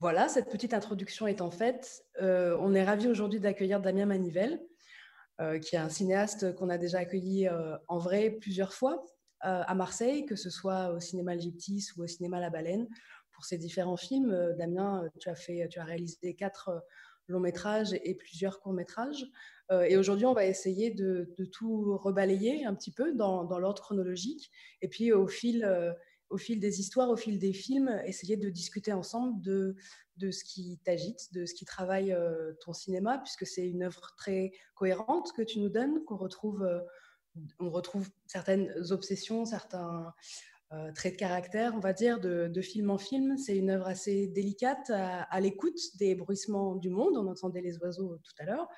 Voilà, cette petite introduction étant faite, euh, on est ravi aujourd'hui d'accueillir Damien Manivelle, euh, qui est un cinéaste qu'on a déjà accueilli euh, en vrai plusieurs fois à Marseille, que ce soit au cinéma Gyptis ou au cinéma La Baleine, pour ses différents films. Damien, tu as, fait, tu as réalisé quatre longs métrages et plusieurs courts métrages. et aujourd'hui, on va essayer de, tout rebalayer un petit peu dans, dans l'ordre chronologique. Et puis, au fil au fil des histoires, au fil des films, essayer de discuter ensemble de, de ce qui t'agite, de ce qui travaille euh, ton cinéma, puisque c'est une œuvre très cohérente que tu nous donnes, qu'on retrouve, euh, on retrouve certaines obsessions, certains euh, traits de caractère, on va dire, de, de film en film. C'est une œuvre assez délicate à, l'écoute des bruissements du monde. On entendait les oiseaux tout à l'heure.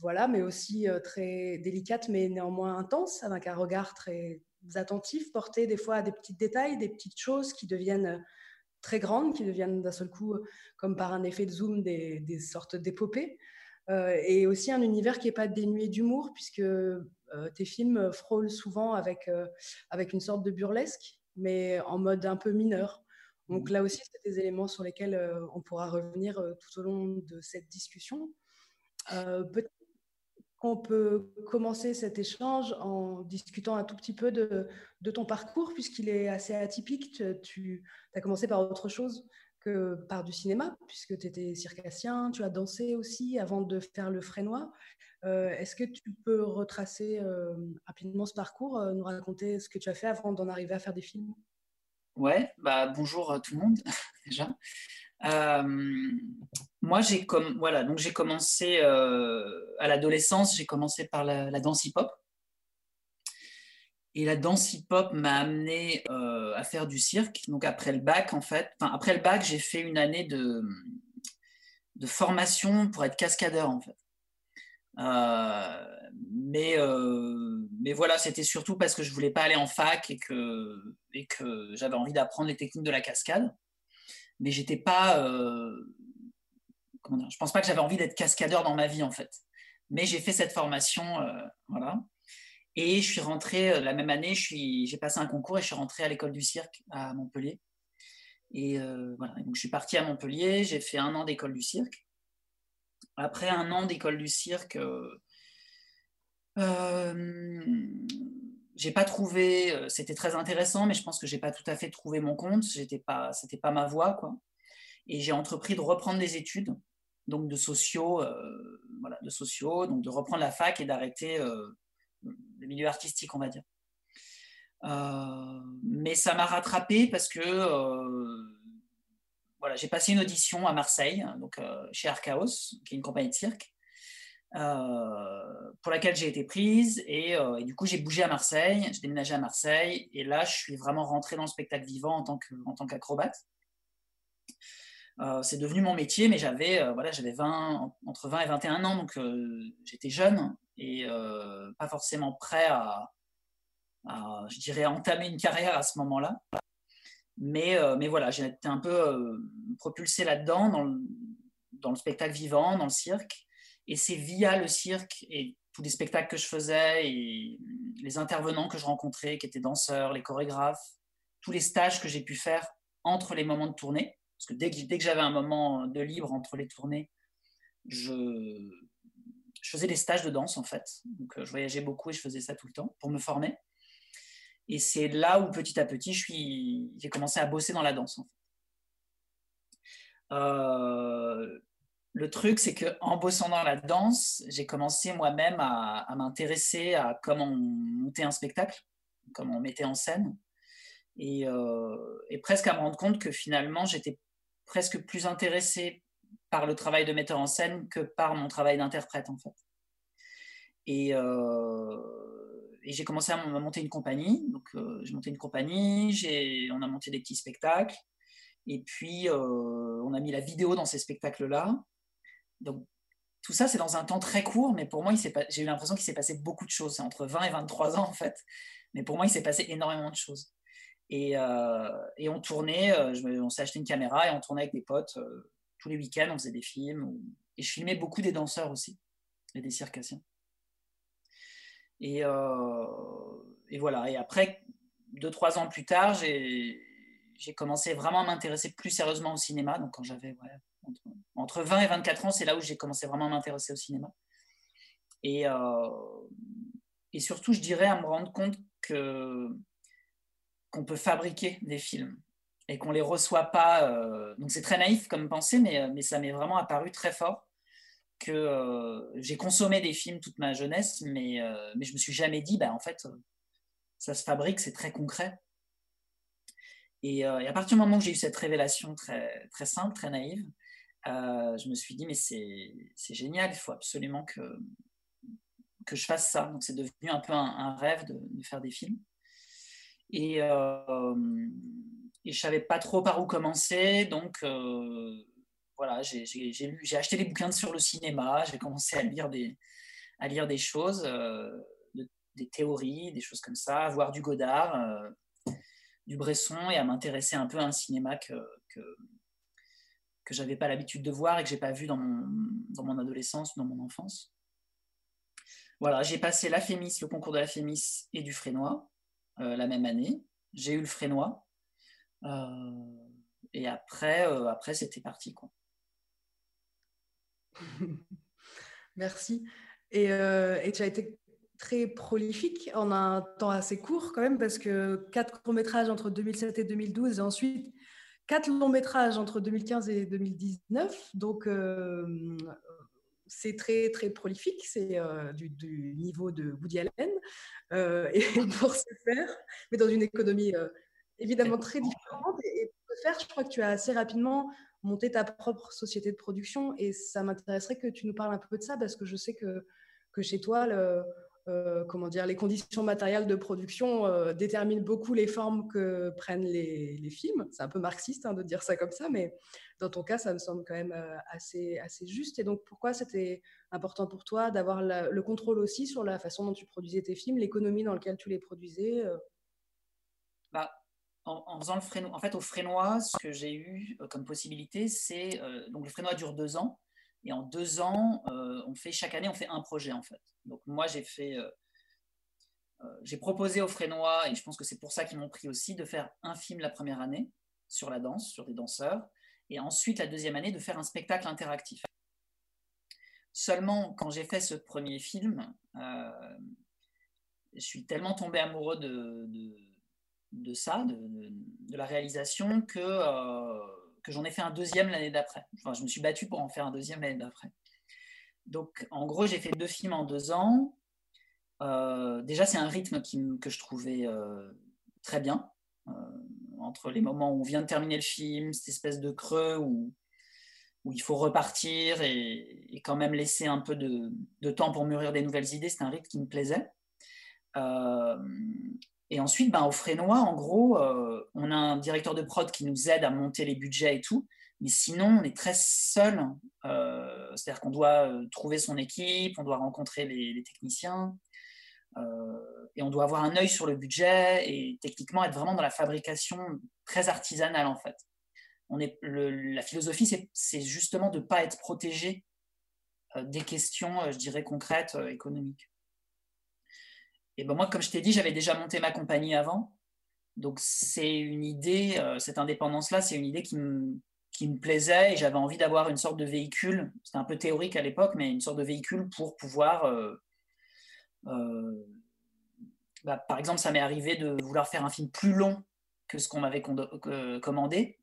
voilà, mais aussi très délicate, mais néanmoins intense, avec un regard très attentifs, portés des fois à des petits détails, des petites choses qui deviennent euh, très grandes, qui deviennent d'un seul coup, euh, comme par un effet de zoom, des, sortes d'épopées. Euh, et aussi un univers qui n'est pas dénué d'humour, puisque tes films frôlent souvent avec, avec une sorte de burlesque, mais en mode un peu mineur. Donc mmh. là aussi, c'est des éléments sur lesquels on pourra revenir tout au long de cette discussion. Peut-être on peut commencer cet échange en discutant un tout petit peu de, ton parcours, puisqu'il est assez atypique. Tu, as commencé par autre chose que par du cinéma, puisque tu étais circassien, tu as dansé aussi avant de faire le frénois. Euh, est-ce que tu peux retracer euh, rapidement ce parcours, euh, nous raconter ce que tu as fait avant d'en arriver à faire des films? Ouais, bah bonjour tout le monde déjà. Euh, moi, j'ai voilà, donc j'ai commencé euh, à l'adolescence, j'ai commencé par la, danse hip-hop. Et la danse hip-hop m'a amené euh, à faire du cirque. Donc après le bac, en fait, après le bac, j'ai fait une année de, de formation pour être cascadeur, mais, mais voilà, c'était surtout parce que je voulais pas aller en fac et que, et que j'avais envie d'apprendre les techniques de la cascade mais j'étais pas. Euh, comment dire, je pense pas que j'avais envie d'être cascadeur dans ma vie en fait. Mais j'ai fait cette formation, euh, voilà. Et je suis rentré euh, la même année, j'ai passé un concours et je suis rentré à l'école du cirque à Montpellier. Et voilà, donc je suis parti à Montpellier, j'ai fait un an d'école du cirque. Après un an d'école du cirque, j'ai pas trouvé, euh, c'était très intéressant, mais je pense que j'ai pas tout à fait trouvé mon compte. J'étais pas, c'était pas ma voie, quoi. Et j'ai entrepris de reprendre des études, donc de sociaux, euh, voilà, de sociaux, donc de reprendre la fac et d'arrêter euh, le milieu artistique, on va dire. mais ça m'a rattrapé parce que voilà, j'ai passé une audition à Marseille, donc chez Archaos, qui est une compagnie de cirque. Euh, pour laquelle j'ai été prise. Euh, et, du coup, j'ai bougé à Marseille, j'ai déménagé à Marseille. Et là, je suis vraiment rentré dans le spectacle vivant en tant, qu'acrobate. Euh, c'est devenu mon métier, mais j'avais voilà, j'avais 20, entre 20 et 21 ans, donc j'étais jeune et pas forcément prêt à, je dirais, entamer une carrière à ce moment-là. Mais, mais voilà, j'ai été un peu propulsé là-dedans, dans dans le spectacle vivant, dans le cirque. Et c'est via le cirque et tous les spectacles que je faisais et les intervenants que je rencontrais, qui étaient danseurs, les chorégraphes, tous les stages que j'ai pu faire entre les moments de tournée. Parce que dès que, j'avais un moment de libre entre les tournées, je, je faisais des stages de danse en fait. Donc euh, je voyageais beaucoup et je faisais ça tout le temps pour me former. Et c'est là où petit à petit, j'ai commencé à bosser dans la danse. En fait. euh, le truc, c'est qu'en bossant dans la danse, j'ai commencé moi-même à, m'intéresser à comment monter un spectacle, comment on mettait en scène, euh, et, presque à me rendre compte que finalement, j'étais presque plus intéressé par le travail de metteur en scène que par mon travail d'interprète, en fait. Et, euh, j'ai commencé à monter une compagnie. Donc, euh, j'ai monté une compagnie, on a monté des petits spectacles. Et puis, on a mis la vidéo dans ces spectacles-là. Donc, tout ça, c'est dans un temps très court, mais pour moi, j'ai eu l'impression qu'il s'est passé beaucoup de choses. C'est entre 20 et 23 ans, en fait. Mais pour moi, il s'est passé énormément de choses. Et, euh, on tournait, euh, on s'est acheté une caméra et on tournait avec des potes euh, tous les week-ends, on faisait des films. Et je filmais beaucoup des danseurs aussi, et des circassiens. Et, et voilà. Et après, deux, trois ans plus tard, j'ai j'ai commencé vraiment à m'intéresser plus sérieusement au cinéma. Donc, quand j'avais entre, 20 et 24 ans, c'est là où j'ai commencé vraiment à m'intéresser au cinéma. Et, et surtout, je dirais à me rendre compte que qu'on peut fabriquer des films et qu'on les reçoit pas. Euh, donc c'est très naïf comme pensée, mais, euh, ça m'est vraiment apparu très fort que euh, j'ai consommé des films toute ma jeunesse, mais, mais je me suis jamais dit, bah, en fait, ça se fabrique, c'est très concret. Et, à partir du moment où j'ai eu cette révélation très simple, très naïve, je me suis dit, mais c'est génial, il faut absolument que, je fasse ça. Donc c'est devenu un peu un, rêve de, faire des films. Et, et je savais pas trop par où commencer. Donc euh, voilà, j'ai acheté des bouquins sur le cinéma, j'ai commencé à lire des, choses, euh, des théories, des choses comme ça, à voir du Godard, euh, du Bresson et à m'intéresser un peu à un cinéma que, que j'avais pas l'habitude de voir et que j'ai pas vu dans mon, dans mon adolescence dans mon enfance. Voilà, j'ai passé la Fémis, le concours de la Fémis et du Frénois la même année. J'ai eu le Frénois. Euh, et après, euh, après c'était parti. Quoi. Merci. Et, euh, et, tu as été très prolifique en un temps assez court quand même, parce que quatre courts-métrages entre 2007 et 2012, et ensuite quatre longs-métrages entre 2015 et 2019. Donc, c'est très, très prolifique. C'est du, du, niveau de Woody Allen. et pour ce faire, mais dans une économie évidemment très différente. Et pour faire, je crois que tu as assez rapidement monté ta propre société de production. Et ça m'intéresserait que tu nous parles un peu de ça, parce que je sais que, que chez toi, le, euh, comment dire, les conditions matérielles de production euh, déterminent beaucoup les formes que prennent les, films. C'est un peu marxiste hein, de dire ça comme ça, mais dans ton cas, ça me semble quand même euh, assez, assez juste. Et donc, pourquoi c'était important pour toi d'avoir le contrôle aussi sur la façon dont tu produisais tes films, l'économie dans laquelle tu les produisais bah, en, faisant le frénois, en fait, au frénois, ce que j'ai eu comme possibilité, c'est donc le frénois dure deux ans, et en deux ans, euh, on fait chaque année, on fait un projet en fait. Donc moi, j'ai fait, j'ai proposé au frénois, et je pense que c'est pour ça qu'ils m'ont pris aussi, de faire un film la première année sur la danse, sur des danseurs, et ensuite la deuxième année de faire un spectacle interactif. Seulement, quand j'ai fait ce premier film, je suis tellement tombé amoureux de ça, de, la réalisation, que, euh, que j'en ai fait un deuxième l'année d'après. Enfin, je me suis battu pour en faire un deuxième l'année d'après. Donc, en gros, j'ai fait deux films en deux ans. Euh, déjà, c'est un rythme que je trouvais euh, très bien. entre les moments où on vient de terminer le film, cette espèce de creux où, où il faut repartir et, quand même laisser un peu de, de, temps pour mûrir des nouvelles idées, c'est un rythme qui me plaisait. Et ensuite, ben, au Frénois, en gros, euh, on a un directeur de prod qui nous aide à monter les budgets et tout. Mais sinon, on est très seul. Euh, c'est-à-dire qu'on doit euh, trouver son équipe, on doit rencontrer les, techniciens, et on doit avoir un œil sur le budget et techniquement être vraiment dans la fabrication très artisanale en fait. On est, la philosophie, c'est justement de ne pas être protégé des questions, je dirais, concrètes, économiques. Et ben moi, comme je t'ai dit, j'avais déjà monté ma compagnie avant. Donc c'est une idée, euh, cette indépendance-là, c'est une idée qui me, qui me plaisait et j'avais envie d'avoir une sorte de véhicule, c'était un peu théorique à l'époque, mais une sorte de véhicule pour pouvoir... Euh, euh, bah, par exemple, ça m'est arrivé de vouloir faire un film plus long que ce qu'on m'avait commandé,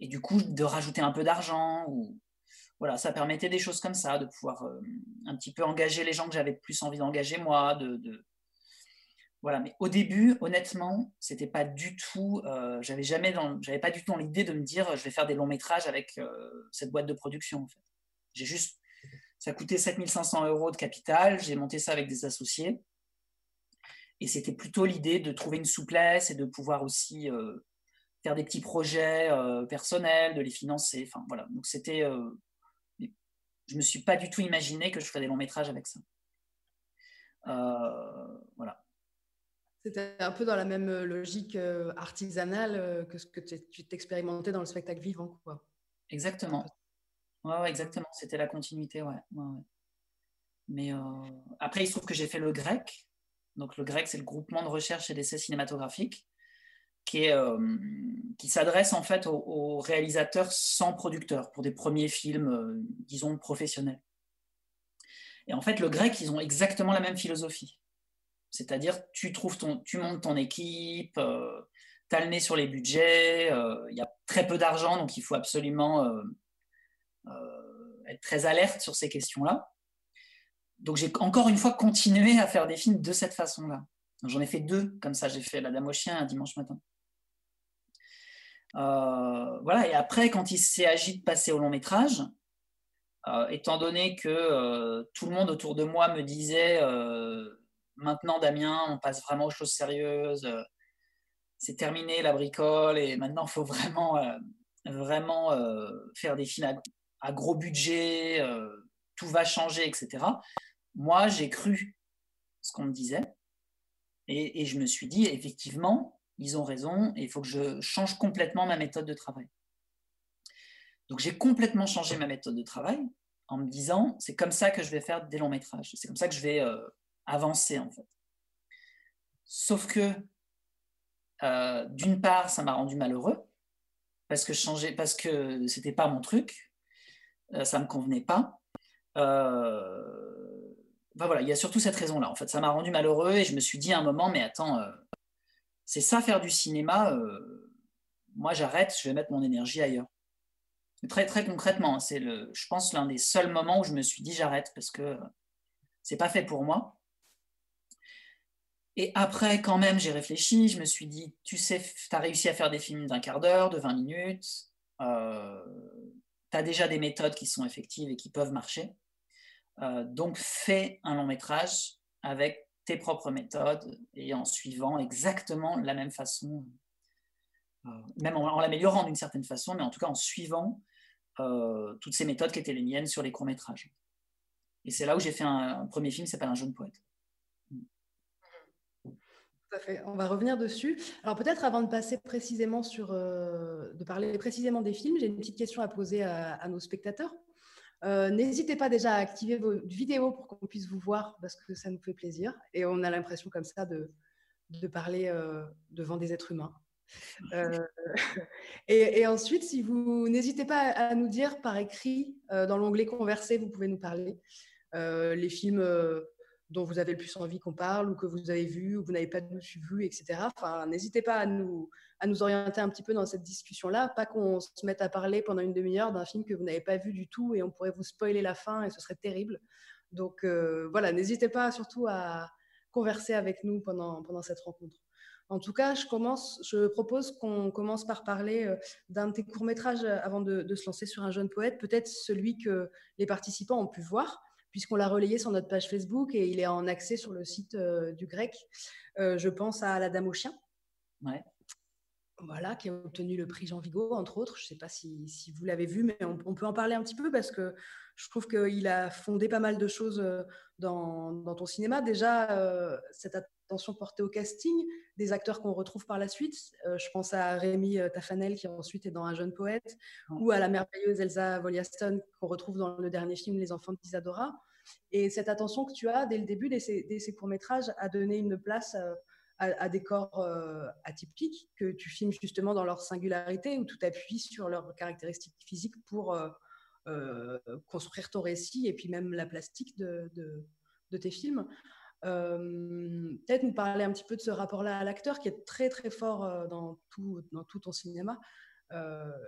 et du coup de rajouter un peu d'argent ou, voilà, ça permettait des choses comme ça, de pouvoir euh, un petit peu engager les gens que j'avais plus envie d'engager moi. De, Voilà, mais au début, honnêtement, c'était pas du tout. Euh, j'avais jamais, j'avais pas du tout l'idée de me dire, je vais faire des longs métrages avec euh, cette boîte de production. J'ai juste, ça coûtait 7500 euros de capital. J'ai monté ça avec des associés, et c'était plutôt l'idée de trouver une souplesse et de pouvoir aussi faire des petits projets personnels, de les financer. Enfin voilà, donc c'était je me suis pas du tout imaginé que je ferais des longs métrages avec ça. Euh, voilà. C'était un peu dans la même logique euh, artisanale euh, que ce que tu t'expérimentais dans le spectacle vivant, quoi. Exactement. Ouais, exactement. C'était la continuité, ouais. Mais après, il se trouve que j'ai fait le grec. Donc, le grec, c'est le groupement de recherche et d'essais cinématographiques. Qui, qui s'adresse en fait aux, réalisateurs sans producteur pour des premiers films, disons, professionnels. Et en fait, le grec, ils ont exactement la même philosophie. C'est-à-dire, tu, trouves ton, tu montes ton équipe, tu as le nez sur les budgets, il y a très peu d'argent, donc il faut absolument être très alerte sur ces questions-là. Donc j'ai encore une fois continué à faire des films de cette façon-là. J'en ai fait deux comme ça. J'ai fait La Dame au chien un dimanche matin. Euh, voilà. Et après, quand il agi de passer au long métrage, euh, étant donné que euh, tout le monde autour de moi me disait maintenant Damien, on passe vraiment aux choses sérieuses. c'est terminé la bricole et maintenant il faut vraiment, vraiment faire des films à gros budget, tout va changer, etc. Moi, j'ai cru ce qu'on me disait et, je me suis dit, effectivement, ils ont raison et il faut que je change complètement ma méthode de travail. Donc j'ai complètement changé ma méthode de travail en me disant, c'est comme ça que je vais faire des longs métrages, c'est comme ça que je vais euh, avancer en fait. Sauf que, euh, d'une part, ça m'a rendu malheureux parce que changer, parce que c'était pas mon truc, euh, ça me convenait pas. Ben voilà, il y a surtout cette raison-là. En fait, ça m'a rendu malheureux et je me suis dit à un moment, mais attends, c'est ça faire du cinéma. Euh, moi, j'arrête, je vais mettre mon énergie ailleurs. Très très concrètement, c'est le, je pense l'un des seuls moments où je me suis dit j'arrête parce que c'est pas fait pour moi. Et après, quand même, j'ai réfléchi. Je me suis dit, tu sais, tu as réussi à faire des films d'un quart d'heure, de 20 minutes. Euh, tu as déjà des méthodes qui sont effectives et qui peuvent marcher. Euh, donc, fais un long métrage avec tes propres méthodes et en suivant exactement la même façon, euh, même en, l'améliorant d'une certaine façon, mais en tout cas en suivant euh, toutes ces méthodes qui étaient les miennes sur les courts métrages. Et c'est là où j'ai fait un, premier film qui s'appelle Un jeune poète. Fait. On va revenir dessus. Alors peut-être avant de passer précisément sur, de parler précisément des films, j'ai une petite question à poser à nos spectateurs. Euh, n'hésitez pas déjà à activer vos vidéos pour qu'on puisse vous voir parce que ça nous fait plaisir et on a l'impression comme ça de, de parler euh, devant des êtres humains. Euh, et, ensuite, si vous n'hésitez pas à nous dire par écrit dans l'onglet converser, vous pouvez nous parler les films dont vous avez le plus envie qu'on parle ou que vous avez vu ou vous n'avez pas vu, etc. Enfin, n'hésitez pas à nous, à nous orienter un petit peu dans cette discussion-là, pas qu'on se mette à parler pendant une demi-heure d'un film que vous n'avez pas vu du tout et on pourrait vous spoiler la fin et ce serait terrible. Donc euh, voilà, n'hésitez pas surtout à converser avec nous pendant, pendant cette rencontre. En tout cas, je, commence, je propose qu'on commence par parler euh, d'un de tes courts-métrages avant de, se lancer sur un jeune poète, peut-être celui que les participants ont pu voir puisqu'on l'a relayé sur notre page Facebook et il est en accès sur le site euh, du grec. Euh, je pense à La Dame au chien. Ouais. Voilà, qui a obtenu le prix Jean Vigo, entre autres. Je ne sais pas si, vous l'avez vu, mais on, peut en parler un petit peu parce que je trouve qu'il a fondé pas mal de choses euh, dans, ton cinéma. Déjà, cette attention portée au casting, des acteurs qu'on retrouve par la suite. je pense à Rémi Tafanel, qui ensuite est dans Un jeune poète, ou à la merveilleuse Elsa Voliaston, qu'on retrouve dans le dernier film Les enfants d'Isadora. Et cette attention que tu as dès le début de ces, courts-métrages à donner une place euh, à, des corps euh, atypiques que tu filmes justement dans leur singularité, où tout appuie sur leurs caractéristiques physiques pour euh, construire ton récit et puis même la plastique de, tes films. Peut-être nous parler un petit peu de ce rapport-là à l'acteur qui est très très fort dans tout, dans tout ton cinéma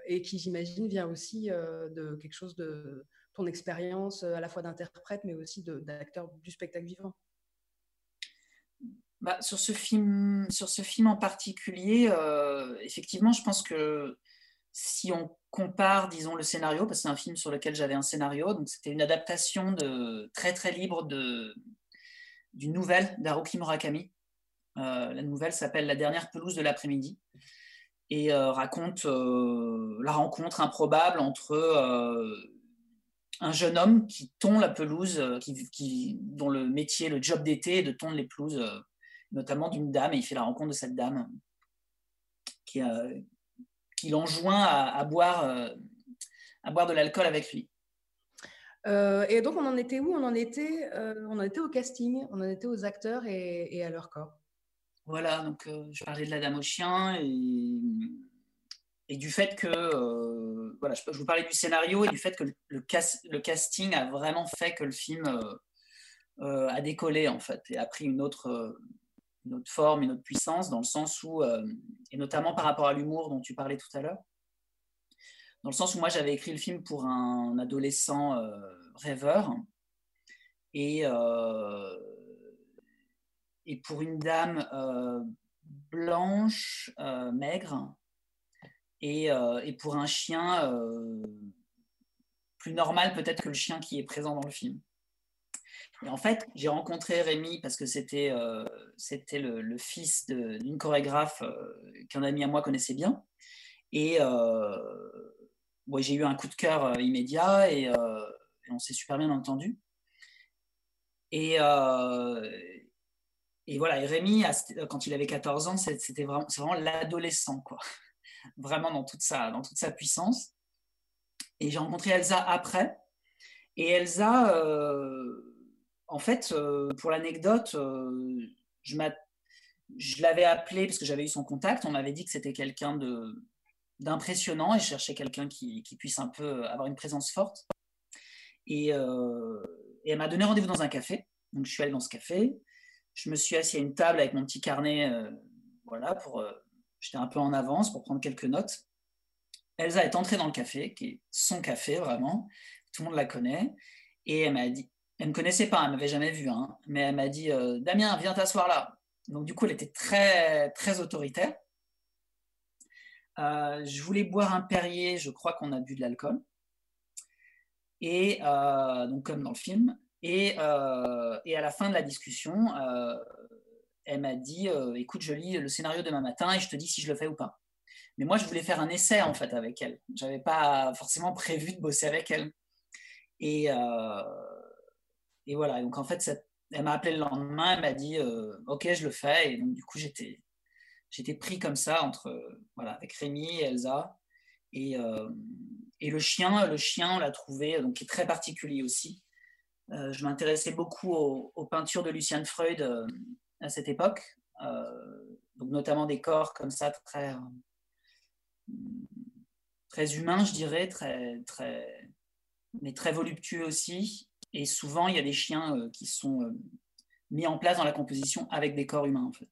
et qui j'imagine vient aussi de quelque chose de ton expérience euh, à la fois d'interprète, mais aussi d'acteur du spectacle vivant. Bah, sur, ce film, en particulier, euh, effectivement, je pense que si on compare, disons, le scénario, parce que c'est un film sur lequel j'avais un scénario, donc c'était une adaptation très très libre de, d'une nouvelle d'Haruki Murakami. Euh, la nouvelle s'appelle La dernière pelouse de l'après-midi et raconte la rencontre improbable entre un jeune homme qui tond la pelouse, euh, dont le métier, le job d'été est de tondre les pelouses, euh, notamment d'une dame, et il fait la rencontre de cette dame qui, euh, l'enjoint à boire de l'alcool avec lui. Et donc, on en était où? On en était, on en était au casting, on en était aux acteurs et, à leur corps. voilà, donc je parlais de la dame au chien et, du fait que, voilà, je, vous parlais du scénario et du fait que le, le, casting a vraiment fait que le film a décollé en fait et a pris une autre, une autre forme, une autre puissance, dans le sens où, et notamment par rapport à l'humour dont tu parlais tout à l'heure, dans le sens où moi j'avais écrit le film pour un adolescent rêveur et, et pour une dame blanche, maigre, et, et, pour un chien plus normal peut-être que le chien qui est présent dans le film. Et en fait, j'ai rencontré Rémi parce que c'était c'était le, fils d'une chorégraphe qu'un ami à moi connaissait bien. Et j'ai eu un coup de cœur immédiat et, on s'est super bien entendu. Et, et voilà, et Rémi, quand il avait 14 ans, c'était vraiment, l'adolescent, quoi. Vraiment dans toute, sa, dans toute sa puissance. Et j'ai rencontré Elsa après. Et Elsa, en fait, euh, pour l'anecdote, euh, je, je l'avais appelé parce que j'avais eu son contact. On m'avait dit que c'était quelqu'un d'impressionnant et je cherchais quelqu'un qui, puisse un peu avoir une présence forte. Et, euh, elle m'a donné rendez-vous dans un café. Donc je suis allé dans ce café. Je me suis assis à une table avec mon petit carnet. voilà, pour, j'étais un peu en avance pour prendre quelques notes. Elsa est entrée dans le café, qui est son café vraiment. Tout le monde la connaît. Et elle m'a dit, elle me connaissait pas, elle m'avait jamais vu, hein, mais elle m'a dit euh, Damien, viens t'asseoir là. Donc du coup, elle était très très autoritaire. Euh, je voulais boire un Perrier, je crois qu'on a bu de l'alcool, et euh, donc comme dans le film. Et, et, à la fin de la discussion, elle m'a dit écoute, je lis le scénario demain matin et je te dis si je le fais ou pas. Mais moi, je voulais faire un essai en fait avec elle. J'avais pas forcément prévu de bosser avec elle. Et voilà, donc en fait, elle m'a appelé le lendemain, elle m'a dit euh, Ok, je le fais. Et donc, du coup, j'étais, j'étais pris comme ça entre, voilà, avec Rémi et Elsa. Et, euh, et le chien, le chien, on l'a trouvé, donc qui est très particulier aussi. Euh, je m'intéressais beaucoup aux, peintures de Lucian Freud à cette époque, donc notamment des corps comme ça très, très humains, je dirais, très, très, mais très voluptueux aussi. Et souvent, il y a des chiens euh, qui sont euh, mis en place dans la composition avec des corps humains, en fait.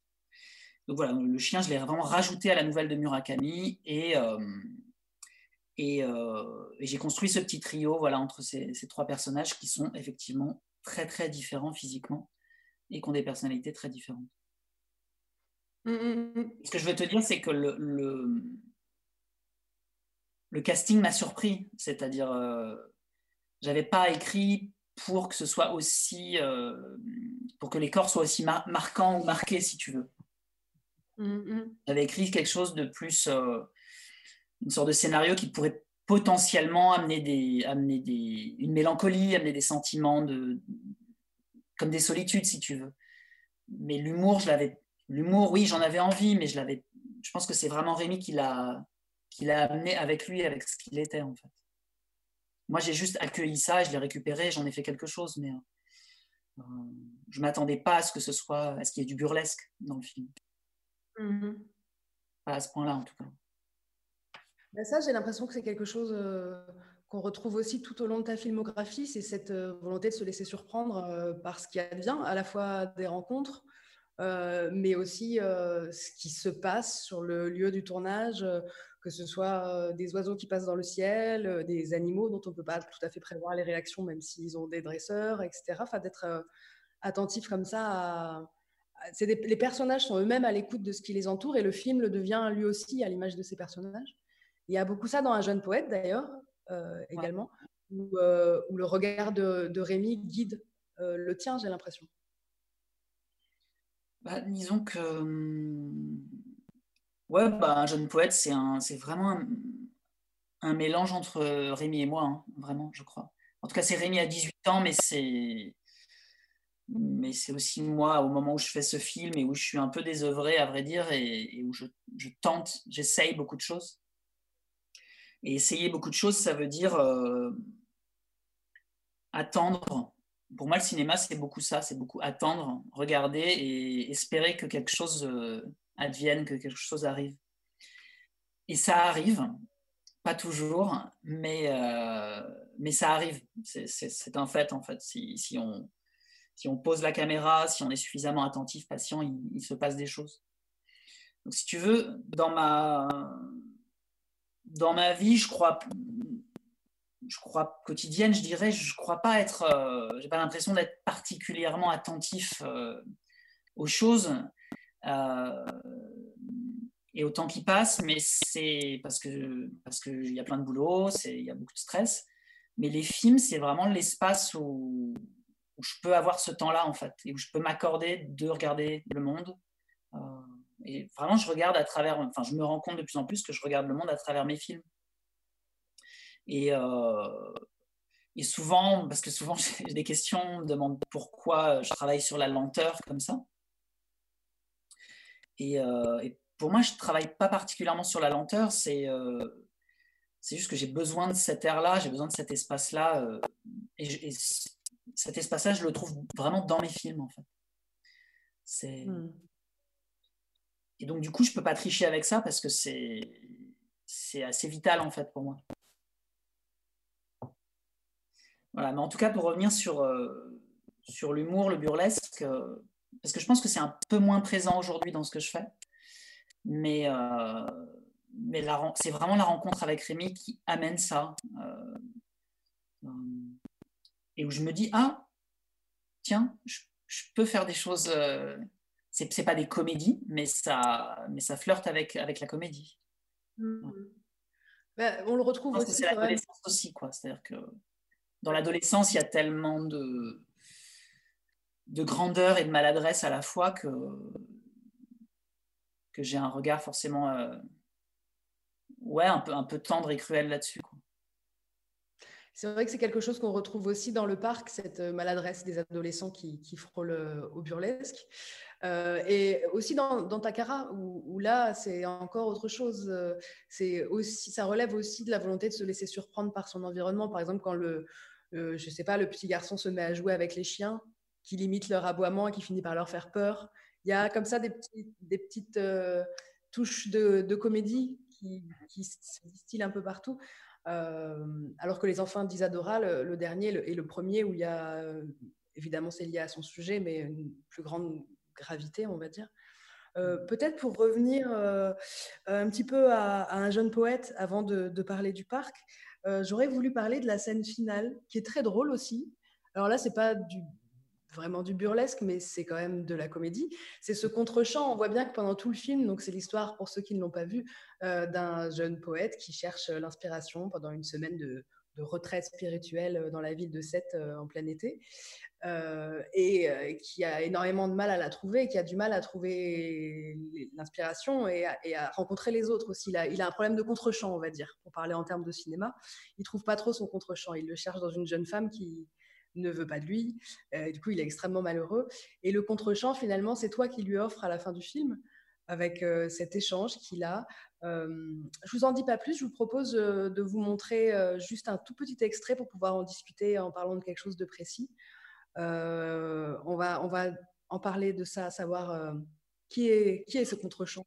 Donc voilà, le chien, je l'ai vraiment rajouté à la nouvelle de Murakami et, euh, et, j'ai construit ce petit trio voilà, entre ces, trois personnages qui sont effectivement très très différents physiquement et qui ont des personnalités très différentes. Mm, mm, mm. Ce que je veux te dire, c'est que le, le, casting m'a surpris, c'est-à-dire, j'avais pas écrit pour que ce soit aussi, euh, pour que les corps soient aussi marquants ou marqués, si tu veux. Mm-hmm. J'avais écrit quelque chose de plus, euh, une sorte de scénario qui pourrait potentiellement amener, des, amener des, une mélancolie, amener des sentiments de, comme des solitudes, si tu veux. Mais l'humour, je l'avais, l'humour, oui, j'en avais envie, mais je l'avais, je pense que c'est vraiment Rémi qui l'a, amené avec lui, avec ce qu'il était en fait. Moi, j'ai juste accueilli ça, je l'ai récupéré, j'en ai fait quelque chose, mais euh, je m'attendais pas à ce que ce soit, à ce qu'il y ait du burlesque dans le film. Pas à ce point-là, en tout cas. Ben ça, j'ai l'impression que c'est quelque chose euh, qu'on retrouve aussi tout au long de ta filmographie, c'est cette euh, volonté de se laisser surprendre par ce qui advient, à la fois des rencontres, mais aussi ce qui se passe sur le lieu du tournage, que ce soit euh, des oiseaux qui passent dans le ciel, euh, des animaux dont on ne peut pas tout à fait prévoir les réactions, même s'ils ont des dresseurs, etc. Enfin, d'être euh, attentif comme ça les personnages sont eux-mêmes à l'écoute de ce qui les entoure et le film le devient lui aussi à l'image de ces personnages. Il y a beaucoup ça dans Un jeune poète d'ailleurs, également, où, le regard de, de Rémi guide le tien, j'ai l'impression. Bah, disons que hum, Ouais, bah, un jeune poète, c'est vraiment un, mélange entre Rémi et moi, hein, vraiment, je crois. En tout cas, c'est Rémi à 18 ans, mais c'est mais c'est aussi moi au moment où je fais ce film et où je suis un peu désœuvré, à vrai dire, et, où je, tente, j'essaye beaucoup de choses. Et essayer beaucoup de choses, ça veut dire euh, attendre pour moi, le cinéma, c'est beaucoup ça, c'est beaucoup attendre, regarder et espérer que quelque chose advienne, que quelque chose arrive. Et ça arrive, pas toujours, mais, mais ça arrive. C'est un fait, en fait. Si, si, on, si on pose la caméra, si on est suffisamment attentif, patient, il, se passe des choses. Donc, si tu veux, dans ma, dans ma vie, je crois, je crois quotidienne, je dirais, je crois pas être, euh, j'ai pas l'impression d'être particulièrement attentif euh, aux choses euh, et au temps qui passe, mais c'est parce que parce qu'il y a plein de boulot, il y a beaucoup de stress. Mais les films, c'est vraiment l'espace où, où, je peux avoir ce temps-là en fait, et où je peux m'accorder de regarder le monde. et vraiment, je regarde à travers, enfin, je me rends compte de plus en plus que je regarde le monde à travers mes films. Et, euh, et souvent, parce que souvent j'ai des questions, on me demande pourquoi je travaille sur la lenteur comme ça. Et, euh, pour moi, je ne travaille pas particulièrement sur la lenteur, c'est euh, c'est juste que j'ai besoin de cet air-là, j'ai besoin de cet espace-là. Cet espace-là, je le trouve vraiment dans mes films, en fait. C'est. Hmm. Et donc, du coup, je ne peux pas tricher avec ça parce que c'est assez vital, en fait, pour moi. Voilà, mais en tout cas, pour revenir sur, euh, sur l'humour, le burlesque, euh, parce que je pense que c'est un peu moins présent aujourd'hui dans ce que je fais, mais, euh, mais c'est vraiment la rencontre avec Rémi qui amène ça. Et où je me dis, ah, tiens, je, peux faire des choses. c'est, c'est pas des comédies, mais ça, mais ça flirte avec, avec la comédie. Mmh. Ben, on le retrouve aussi. C'est l'adolescence aussi, quoi. C'est-à-dire que dans l'adolescence, il y a tellement de, de grandeur et de maladresse à la fois que, que j'ai un regard forcément euh, ouais, un, peu, un peu tendre et cruel là-dessus. C'est vrai que c'est quelque chose qu'on retrouve aussi dans le parc, cette maladresse des adolescents qui, qui frôlent euh, au burlesque. Euh, et aussi dans, Takara, où, là, c'est encore autre chose. C'est aussi, ça relève aussi de la volonté de se laisser surprendre par son environnement. Par exemple, quand le, je sais pas, le petit garçon se met à jouer avec les chiens, qui limitent leur aboiement et qui finit par leur faire peur. Il y a comme ça des, petites euh, touches de, comédie qui, se distillent un peu partout. Euh, alors que les enfants d'Isadora, le, dernier et le premier, où il y a, euh, évidemment c'est lié à son sujet, mais une plus grande gravité, on va dire. Peut-être pour revenir un petit peu à, un jeune poète avant de parler du parc, euh, j'aurais voulu parler de la scène finale, qui est très drôle aussi. Alors là, c'est pas du, vraiment du burlesque, mais c'est quand même de la comédie. C'est ce contre-champ. On voit bien que pendant tout le film, donc c'est l'histoire, pour ceux qui ne l'ont pas vu, euh, d'un jeune poète qui cherche l'inspiration pendant une semaine de, retraite spirituelle dans la ville de Sète euh, en plein été. Euh, et euh, qui a énormément de mal à la trouver, qui a du mal à trouver l'inspiration et, à rencontrer les autres aussi. Il a, il a un problème de contre-champ, on va dire, pour parler en termes de cinéma. Il trouve pas trop son contre-champ. Il le cherche dans une jeune femme qui ne veut pas de lui. Euh, du coup, il est extrêmement malheureux. Et le contre-champ, finalement, c'est toi qui lui offres à la fin du film avec cet échange qu'il a. je vous en dis pas plus, je vous propose de vous montrer juste un tout petit extrait pour pouvoir en discuter en parlant de quelque chose de précis. Euh, on, va, on va en parler de ça, savoir euh, qui, est, qui est ce contre-champ.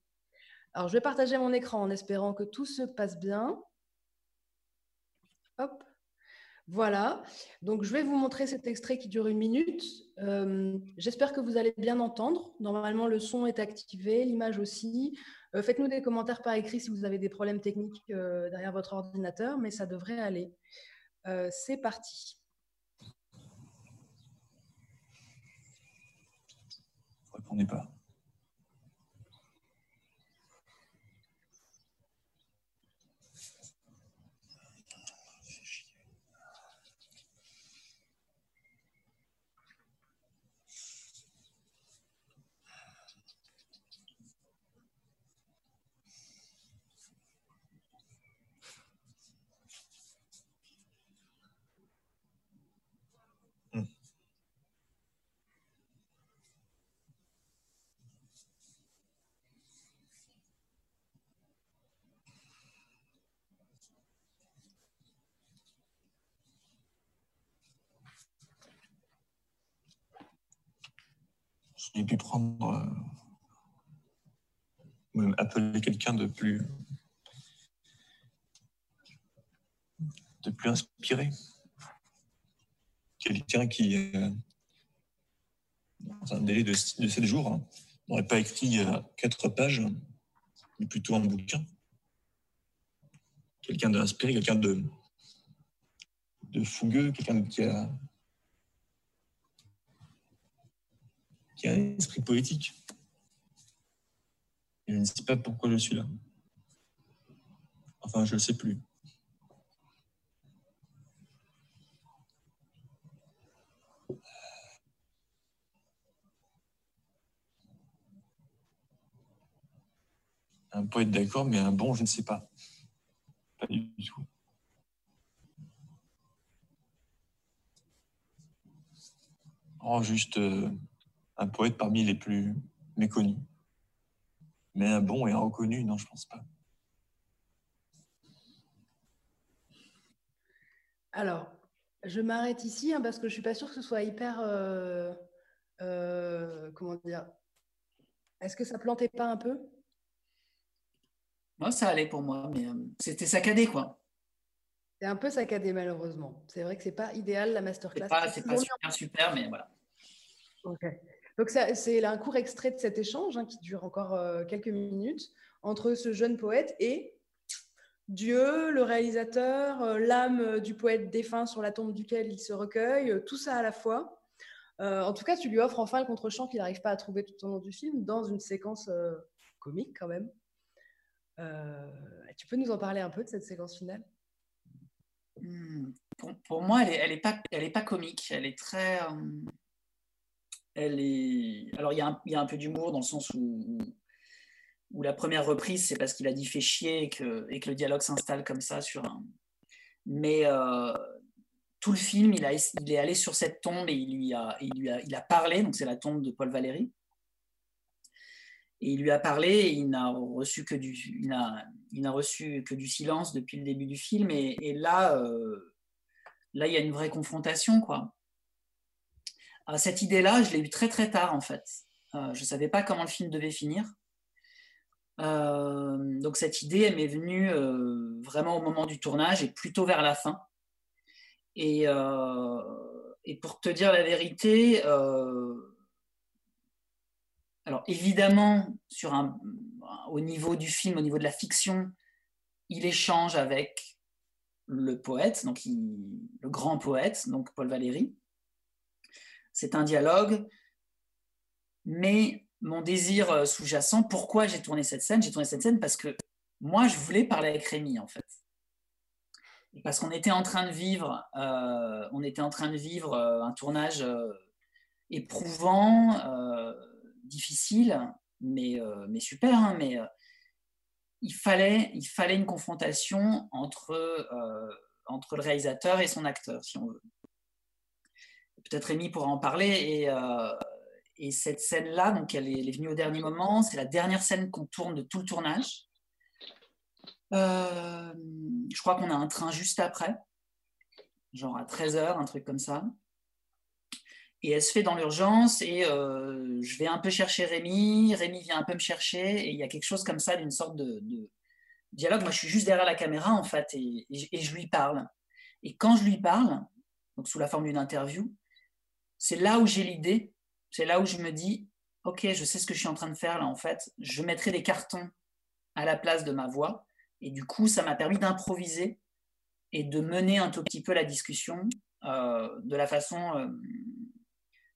Alors, je vais partager mon écran en espérant que tout se passe bien. Hop. Voilà, donc je vais vous montrer cet extrait qui dure une minute. Euh, j'espère que vous allez bien entendre. Normalement, le son est activé, l'image aussi. Faites-nous des commentaires par écrit si vous avez des problèmes techniques derrière votre ordinateur, mais ça devrait aller. C'est parti. pas. J'ai pu prendre, euh, même appeler quelqu'un de plus, de plus inspiré. Quelqu'un qui, euh, dans un délai de, de 7 jours, hein, n'aurait pas écrit euh, quatre pages, mais plutôt un bouquin. Quelqu'un d'inspiré, quelqu'un de, de fougueux, quelqu'un qui a, qui a un esprit poétique. Je ne sais pas pourquoi je suis là. Enfin, je ne sais plus. Un poète d'accord, mais un bon, je ne sais pas. Pas du tout. Oh, juste euh, un poète parmi les plus méconnus. Mais un bon et un reconnu, non, je pense pas. Alors, je m'arrête ici hein, parce que je suis pas sûre que ce soit hyper. euh, euh, comment dire Est-ce que ça plantait pas un peu? Moi, ça allait pour moi, mais euh, c'était saccadé, quoi. C'est un peu saccadé malheureusement. C'est vrai que c'est pas idéal la masterclass. pas, C'est pas toujours super, super, mais voilà. Ok. Donc c'est un court extrait de cet échange hein, qui dure encore euh, quelques minutes entre ce jeune poète et Dieu, le réalisateur, euh, l'âme euh, du poète défunt sur la tombe duquel il se recueille, tout ça à la fois. En tout cas, tu lui offres enfin le contre-champ qu'il n'arrive pas à trouver tout au long du film dans une séquence comique quand même. Tu peux nous en parler un peu de cette séquence finale? Hmm. Pour, moi, elle est, elle est pas, pas comique. Elle est très. Alors, il y, a un- peu d'humour dans le sens où, la première reprise, c'est parce qu'il a dit fait chier et que, le dialogue s'installe comme ça sur. Mais euh, tout le film, il, est allé sur cette tombe et il lui a, parlé. Donc, c'est la tombe de Paul Valéry. Et il lui a parlé et il n'a reçu que du, silence depuis le début du film. Et, et là, euh, là, il y a une vraie confrontation, quoi. Ah, cette idée-là, je l'ai eue très très tard, en fait. Euh, je ne savais pas comment le film devait finir. Euh, donc cette idée, elle m'est venue euh, vraiment au moment du tournage et plutôt vers la fin. Et, pour te dire la vérité, alors évidemment, au niveau du film, au niveau de la fiction, il échange avec le poète, donc le grand poète, donc Paul Valéry. C'est un dialogue, mais mon désir euh, sous-jacent, pourquoi j'ai tourné cette scène? J'ai tourné cette scène parce que moi, je voulais parler avec Rémi, en fait. Parce qu'on était en train de vivre, euh, on était en train de vivre euh, un tournage éprouvant, difficile, mais, super. hein, mais il, fallait, une confrontation entre, entre le réalisateur et son acteur, si on veut. Peut-être Rémi pourra en parler. Et, euh, et cette scène-là, donc elle est, venue au dernier moment. C'est la dernière scène qu'on tourne de tout le tournage. Euh, je crois qu'on a un train juste après, genre à 13h, un truc comme ça. Et elle se fait dans l'urgence et euh, je vais un peu chercher Rémi, Rémi vient un peu me chercher et il y a quelque chose comme ça d'une sorte de, dialogue. Moi, je suis juste derrière la caméra en fait et, et- et je lui parle. Et quand je lui parle, donc sous la forme d'une interview, c'est là où j'ai l'idée, c'est là où je me dis, ok, je sais ce que je suis en train de faire là en fait. Je mettrai des cartons à la place de ma voix et du coup, ça m'a permis d'improviser et de mener un tout petit peu la discussion euh, de la façon euh,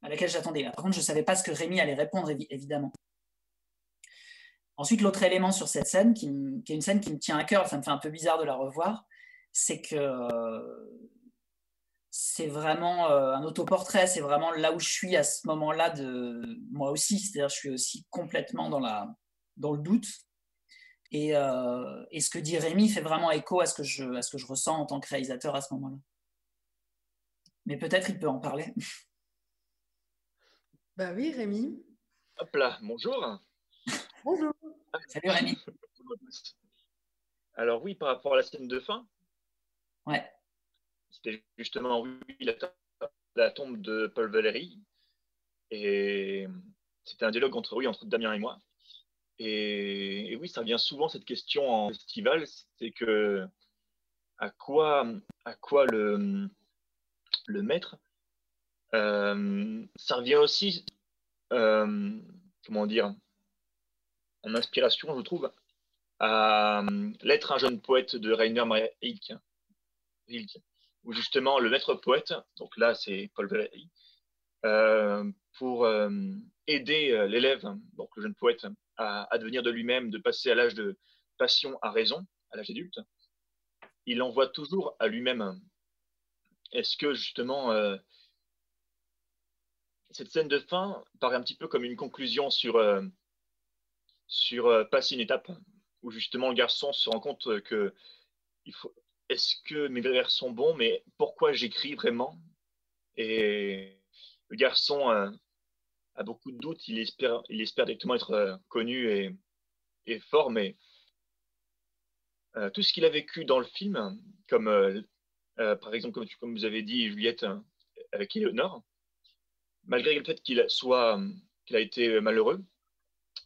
à laquelle j'attendais. Par contre, je ne savais pas ce que Rémi allait répondre, évi- évidemment. Ensuite, l'autre élément sur cette scène, qui, est une scène qui me tient à cœur, ça me fait un peu bizarre de la revoir, c'est que c'est vraiment euh, un autoportrait, c'est vraiment là où je suis à ce moment-là de moi aussi, c'est-à-dire je suis aussi complètement dans, la, dans le doute. Et, euh, et ce que dit Rémi fait vraiment écho à ce que je, à ce que je ressens en tant que réalisateur à ce moment-là. Mais peut-être il peut en parler. Bah oui, Rémi. Hop là, bonjour. Bonjour. Salut Rémi. Alors oui, par rapport à la scène de fin, Ouais. C'était justement oui, la, tombe de Paul Valéry. Et c'était un dialogue entre, oui, entre Damien et moi. Et, oui, ça revient souvent cette question en festival, c'est que à quoi, à quoi le, le mettre euh, Ça revient aussi, euh, comment dire, en inspiration, je trouve, à L'être un jeune poète de Rainer Maria Rilke, où justement le maître poète, donc là c'est Paul Valéry, euh, pour aider l'élève, donc le jeune poète, à, devenir de lui-même, de passer à l'âge de passion à raison, à l'âge adulte, il envoie toujours à lui-même. Est-ce que justement, euh, cette scène de fin paraît un petit peu comme une conclusion sur, euh, sur euh, passer une étape où justement le garçon se rend compte que il faut, est-ce que mes vers sont bons, mais pourquoi j'écris vraiment? Et le garçon a beaucoup de doutes. Il espère, il espère directement être euh, connu et, fort, mais euh, tout ce qu'il a vécu dans le film, comme euh, par exemple, comme, vous avez dit, Juliette avec Eleonore, malgré le fait qu'il soit qu'il a été malheureux,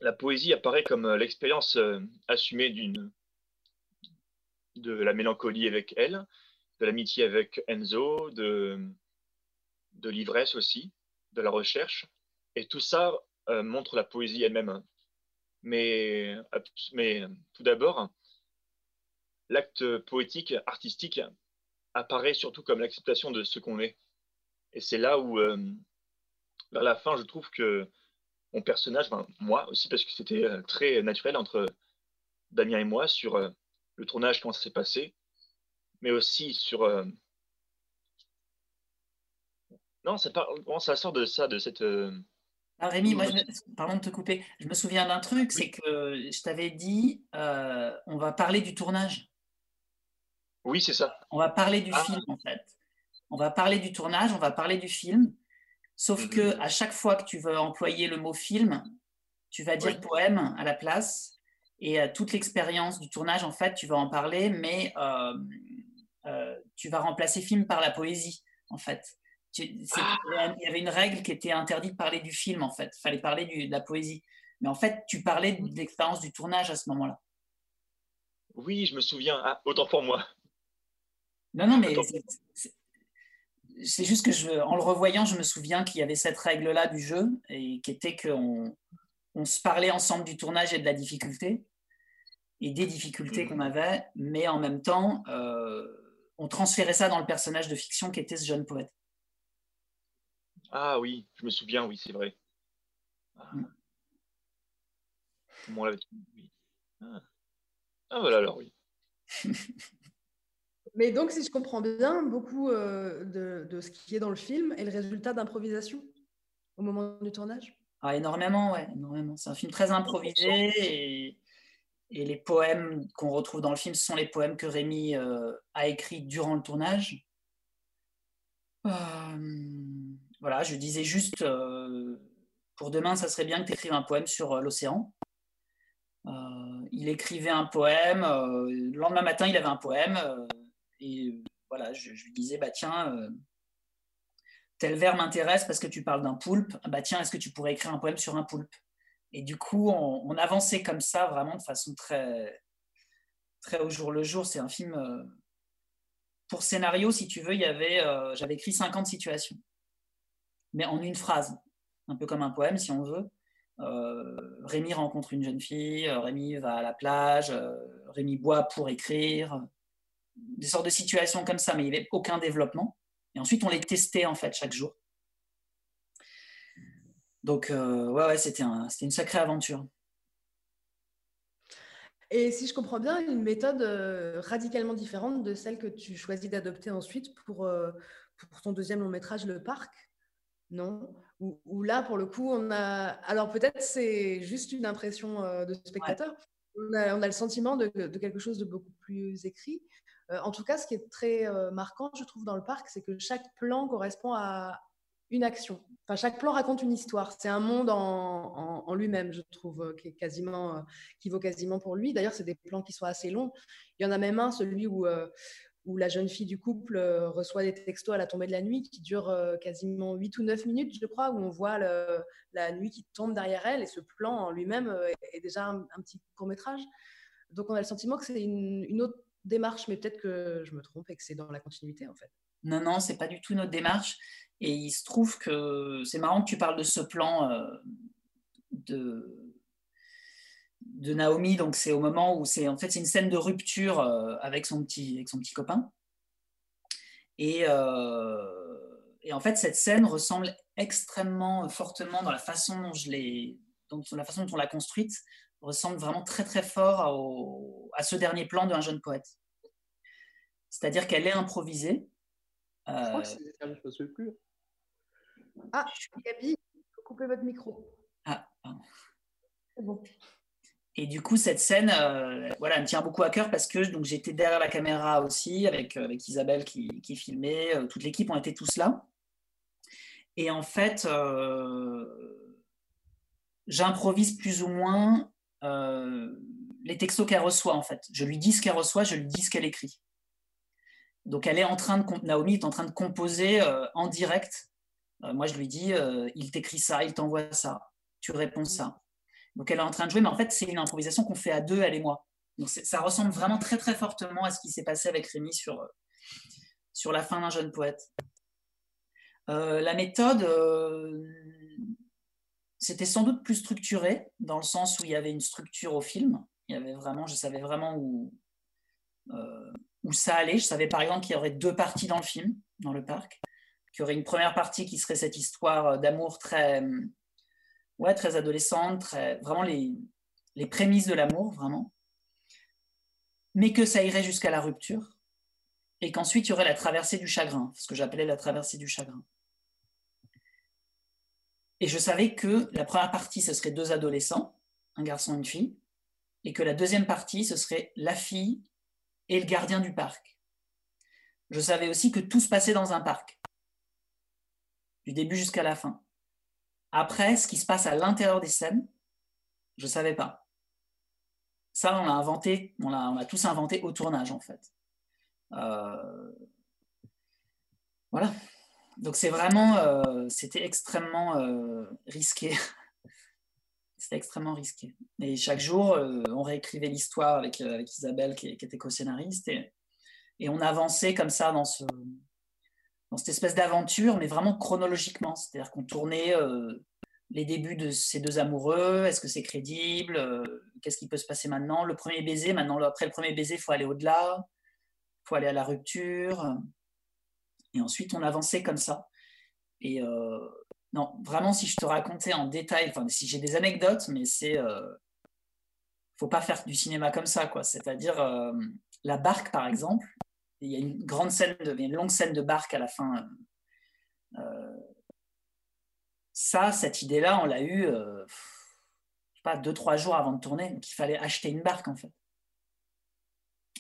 la poésie apparaît comme l'expérience assumée d'une de la mélancolie avec elle, de l'amitié avec Enzo, de, de l'ivresse aussi, de la recherche. Et tout ça euh, montre la poésie elle-même. Mais, mais tout d'abord, l'acte poétique, artistique, apparaît surtout comme l'acceptation de ce qu'on est. Et c'est là où, euh, vers la fin, je trouve que mon personnage, moi aussi, parce que c'était euh, très naturel entre Damien et moi sur le tournage, comment ça s'est passé, mais aussi sur. Non, ça, ça sort de ça, de cette ah, Rémi, moi, pardon de te couper, je me souviens d'un truc, c'est que je t'avais dit, euh, on va parler du tournage. Oui, c'est ça. On va parler du ah. film, en fait. On va parler du tournage, on va parler du film. Sauf mhm. que à chaque fois que tu veux employer le mot film, tu vas dire poème à la place. Et euh, toute l'expérience du tournage, en fait, tu vas en parler, mais euh, tu vas remplacer film par la poésie, en fait. Ah. Il y avait une règle qui était interdite de parler du film, en fait. Il fallait parler de la poésie. Mais en fait, tu parlais de l'expérience du tournage à ce moment-là. Oui, je me souviens. Ah, autant pour moi. Non, non, mais c'est juste que je, en le revoyant, je me souviens qu'il y avait cette règle-là du jeu et qui était qu'on on se parlait ensemble du tournage et de la difficulté et des difficultés mmh. qu'on avait, mais en même temps, euh, on transférait ça dans le personnage de fiction qui était ce jeune poète. Ah oui, je me souviens, oui, c'est vrai. Ah. ah. ah. voilà alors, oui. Mais donc, si je comprends bien, beaucoup euh, de, ce qui est dans le film est le résultat d'improvisation au moment du tournage? Ah, Énormément, ouais, énormément. C'est un film très improvisé et, les poèmes qu'on retrouve dans le film sont les poèmes que Rémi euh, a écrits durant le tournage. Euh, voilà, je disais juste, euh, pour demain, ça serait bien que tu écrives un poème sur l'océan. Il écrivait un poème, le lendemain matin, il avait un poème, et voilà, je, lui disais, bah tiens, tel vers m'intéresse parce que tu parles d'un poulpe, bah tiens, est-ce que tu pourrais écrire un poème sur un poulpe? Et du coup, on, avançait comme ça, vraiment de façon très, très au jour le jour. C'est un film pour scénario, si tu veux, avait, j'avais écrit 50 situations mais en une phrase, un peu comme un poème si on veut. Euh, Rémi rencontre une jeune fille, euh, Rémi va à la plage, euh, Rémi boit pour écrire, des sortes de situations comme ça, mais il n'y avait aucun développement. Et ensuite, on les testait en fait chaque jour. Donc, ouais, ouais c'était un, une sacrée aventure. Et si je comprends bien, une méthode radicalement différente de celle que tu choisis d'adopter ensuite pour, pour ton deuxième long métrage, Le Parc non? Ou là, pour le coup, on a. Alors peut-être c'est juste une impression euh, de spectateur. On, a, le sentiment de, quelque chose de beaucoup plus écrit. Euh, en tout cas, ce qui est très euh, marquant, je trouve, dans le parc, c'est que chaque plan correspond à une action. Enfin, chaque plan raconte une histoire. C'est un monde en, lui-même, je trouve, quasiment, qui vaut quasiment pour lui. D'ailleurs, c'est des plans qui sont assez longs. Il y en a même un, celui où la jeune fille du couple reçoit des textos à la tombée de la nuit qui durent quasiment 8 ou 9 minutes, je crois, où on voit la nuit qui tombe derrière elle et ce plan en lui-même est déjà un, petit court métrage. Donc on a le sentiment que c'est une, autre démarche, mais peut-être que je me trompe et que c'est dans la continuité en fait. Non, non, c'est pas du tout notre démarche. Et il se trouve que c'est marrant que tu parles de ce plan de, de Naomi. Donc c'est au moment où c'est en fait c'est une scène de rupture euh, avec son petit avec son petit copain. Et, euh, et, en fait cette scène ressemble extrêmement fortement dans la façon dont je l'ai donc la façon dont on l'a construite ressemble vraiment très très fort à ce dernier plan d'un jeune poète. C'est-à-dire qu'elle est improvisée. Je crois que euh, c'est plus. Ah, Gabi, coupez votre micro. Ah, bon. Et du coup, cette scène, euh, voilà, elle me tient beaucoup à cœur parce que donc j'étais derrière la caméra aussi avec, euh, avec Isabelle qui, qui filmait. Euh, toute l'équipe, on était tous là. Et en fait, j'improvise plus ou moins les textos qu'elle reçoit. En fait, je lui dis ce qu'elle reçoit, je lui dis ce qu'elle écrit. Donc, elle est en train de Naomi est en train de composer en direct. moi, je lui dis, il t'écrit ça, il t'envoie ça, tu réponds ça. Donc elle est en train de jouer, mais en fait, c'est une improvisation qu'on fait à deux, elle et moi. Donc ça ressemble vraiment très très fortement à ce qui s'est passé avec Rémi sur, euh, sur la fin d'un jeune poète. Euh, la méthode, euh, c'était sans doute plus structuré, dans le sens où il y avait une structure au film. Il y avait vraiment, je savais vraiment où, où ça allait. Je savais par exemple qu'il y aurait deux parties dans le film, dans le parc. Qu'il y aurait une première partie qui serait cette histoire d'amour très, ouais, très adolescente, très, vraiment les, les prémices de l'amour, vraiment. Mais que ça irait jusqu'à la rupture. Et qu'ensuite, il y aurait la traversée du chagrin, ce que j'appelais la traversée du chagrin. Et je savais que la première partie, ce serait deux adolescents, un garçon et une fille, et que la deuxième partie, ce serait la fille et le gardien du parc. Je savais aussi que tout se passait dans un parc, du début jusqu'à la fin. Après, ce qui se passe à l'intérieur des scènes, je ne savais pas. Ça, on l'a inventé, on l'a, tous inventé au tournage, en fait. Euh, voilà. Donc c'est vraiment, euh, c'était extrêmement euh, risqué. c'était extrêmement risqué. Et chaque jour, on réécrivait l'histoire avec, Isabelle, qui, était co-scénariste, et, on avançait comme ça dans dans cette espèce d'aventure, mais vraiment chronologiquement. C'est-à-dire qu'on tournait euh, les débuts de ces deux amoureux, est-ce que c'est crédible, euh, qu'est-ce qui peut se passer maintenant, le premier baiser, maintenant après le premier baiser, il faut aller au-delà, il faut aller à la rupture. Et ensuite, on avançait comme ça. Et euh, non, vraiment, si je te racontais en détail, si j'ai des anecdotes, mais c'est. faut pas faire du cinéma comme ça, quoi. C'est-à-dire, la barque, par exemple, il y a une grande scène, de, une longue scène de barque à la fin. Euh, ça, cette idée-là, on l'a eu, euh, pas, deux, trois jours avant de tourner. Donc, il fallait acheter une barque, en fait.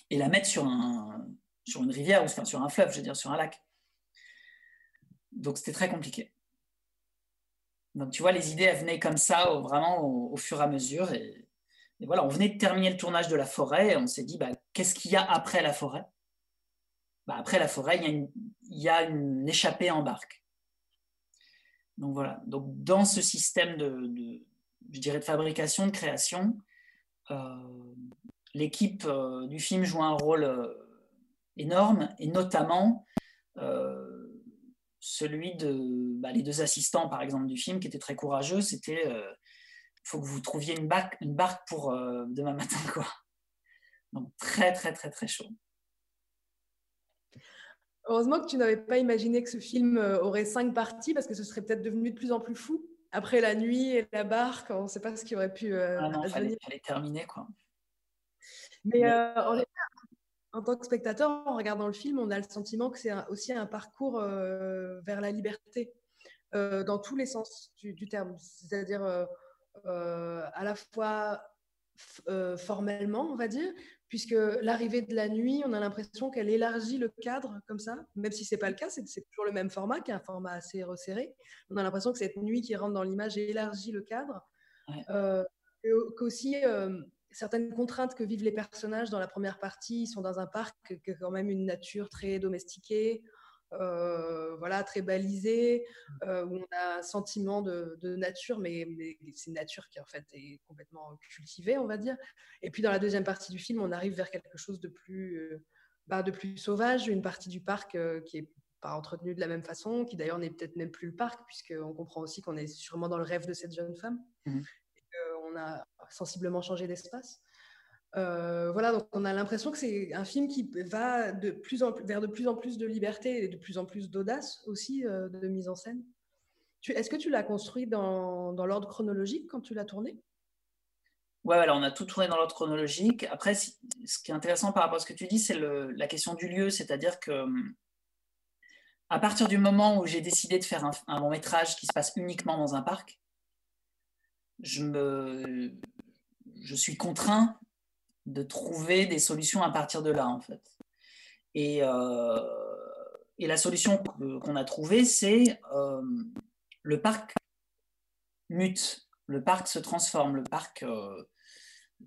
Et la mettre sur, un, sur une rivière, ou enfin, sur un fleuve, je veux dire, sur un lac. Donc, c'était très compliqué. Donc, tu vois, les idées, elles venaient comme ça, vraiment au, fur et à mesure. Et, voilà, on venait de terminer le tournage de la forêt, et on s'est dit, bah, qu'est-ce qu'il y a après la forêt? Bah, après la forêt, il y, a une, échappée en barque. Donc voilà. Donc dans ce système de, de fabrication, de création, euh, l'équipe euh, du film joue un rôle euh, énorme, et notamment celui de bah, les deux assistants, par exemple, du film, qui étaient très courageux. C'était, il faut que vous trouviez une barque, une barque pour demain matin, quoi. Donc très, très, très, très chaud. Heureusement que tu n'avais pas imaginé que ce film euh, aurait cinq parties parce que ce serait peut-être devenu de plus en plus fou. Après la nuit et la barque, on ne sait pas ce qui aurait pu. Euh, ah non, il fallait, terminer quoi. Mais, euh, en, tant que spectateur, en regardant le film, on a le sentiment que c'est aussi un parcours vers la liberté dans tous les sens du, terme. C'est-à-dire à la fois formellement, on va dire, puisque l'arrivée de la nuit, on a l'impression qu'elle élargit le cadre comme ça, même si c'est pas le cas, c'est toujours le même format, qui est un format assez resserré. On a l'impression que cette nuit qui rentre dans l'image élargit le cadre. Euh, qu'aussi, euh, certaines contraintes que vivent les personnages dans la première partie. Ils sont dans un parc qui a quand même une nature très domestiquée, euh, voilà, très balisée, euh, où on a un sentiment de, nature, mais, c'est une nature qui en fait est complètement cultivée, on va dire. Et puis dans la deuxième partie du film, on arrive vers quelque chose de plus, bah, de plus sauvage, une partie du parc qui est pas entretenue de la même façon, qui d'ailleurs n'est peut-être même plus le parc, puisqu'on comprend aussi qu'on est sûrement dans le rêve de cette jeune femme. Mmh on a sensiblement changé d'espace. Euh, voilà, donc on a l'impression que c'est un film qui va de plus en plus, vers de plus en plus de liberté et de plus en plus d'audace aussi euh, de mise en scène. Est-ce que tu l'as construit dans, dans l'ordre chronologique quand tu l'as tourné? Ouais, alors on a tout tourné dans l'ordre chronologique. Après, ce qui est intéressant par rapport à ce que tu dis, c'est la question du lieu, c'est-à-dire que à partir du moment où j'ai décidé de faire un, un long métrage qui se passe uniquement dans un parc, je, me, je suis contraint de trouver des solutions à partir de là, en fait. Et, euh, la solution qu'on a trouvée, c'est euh, le parc mute, le parc se transforme, le parc euh,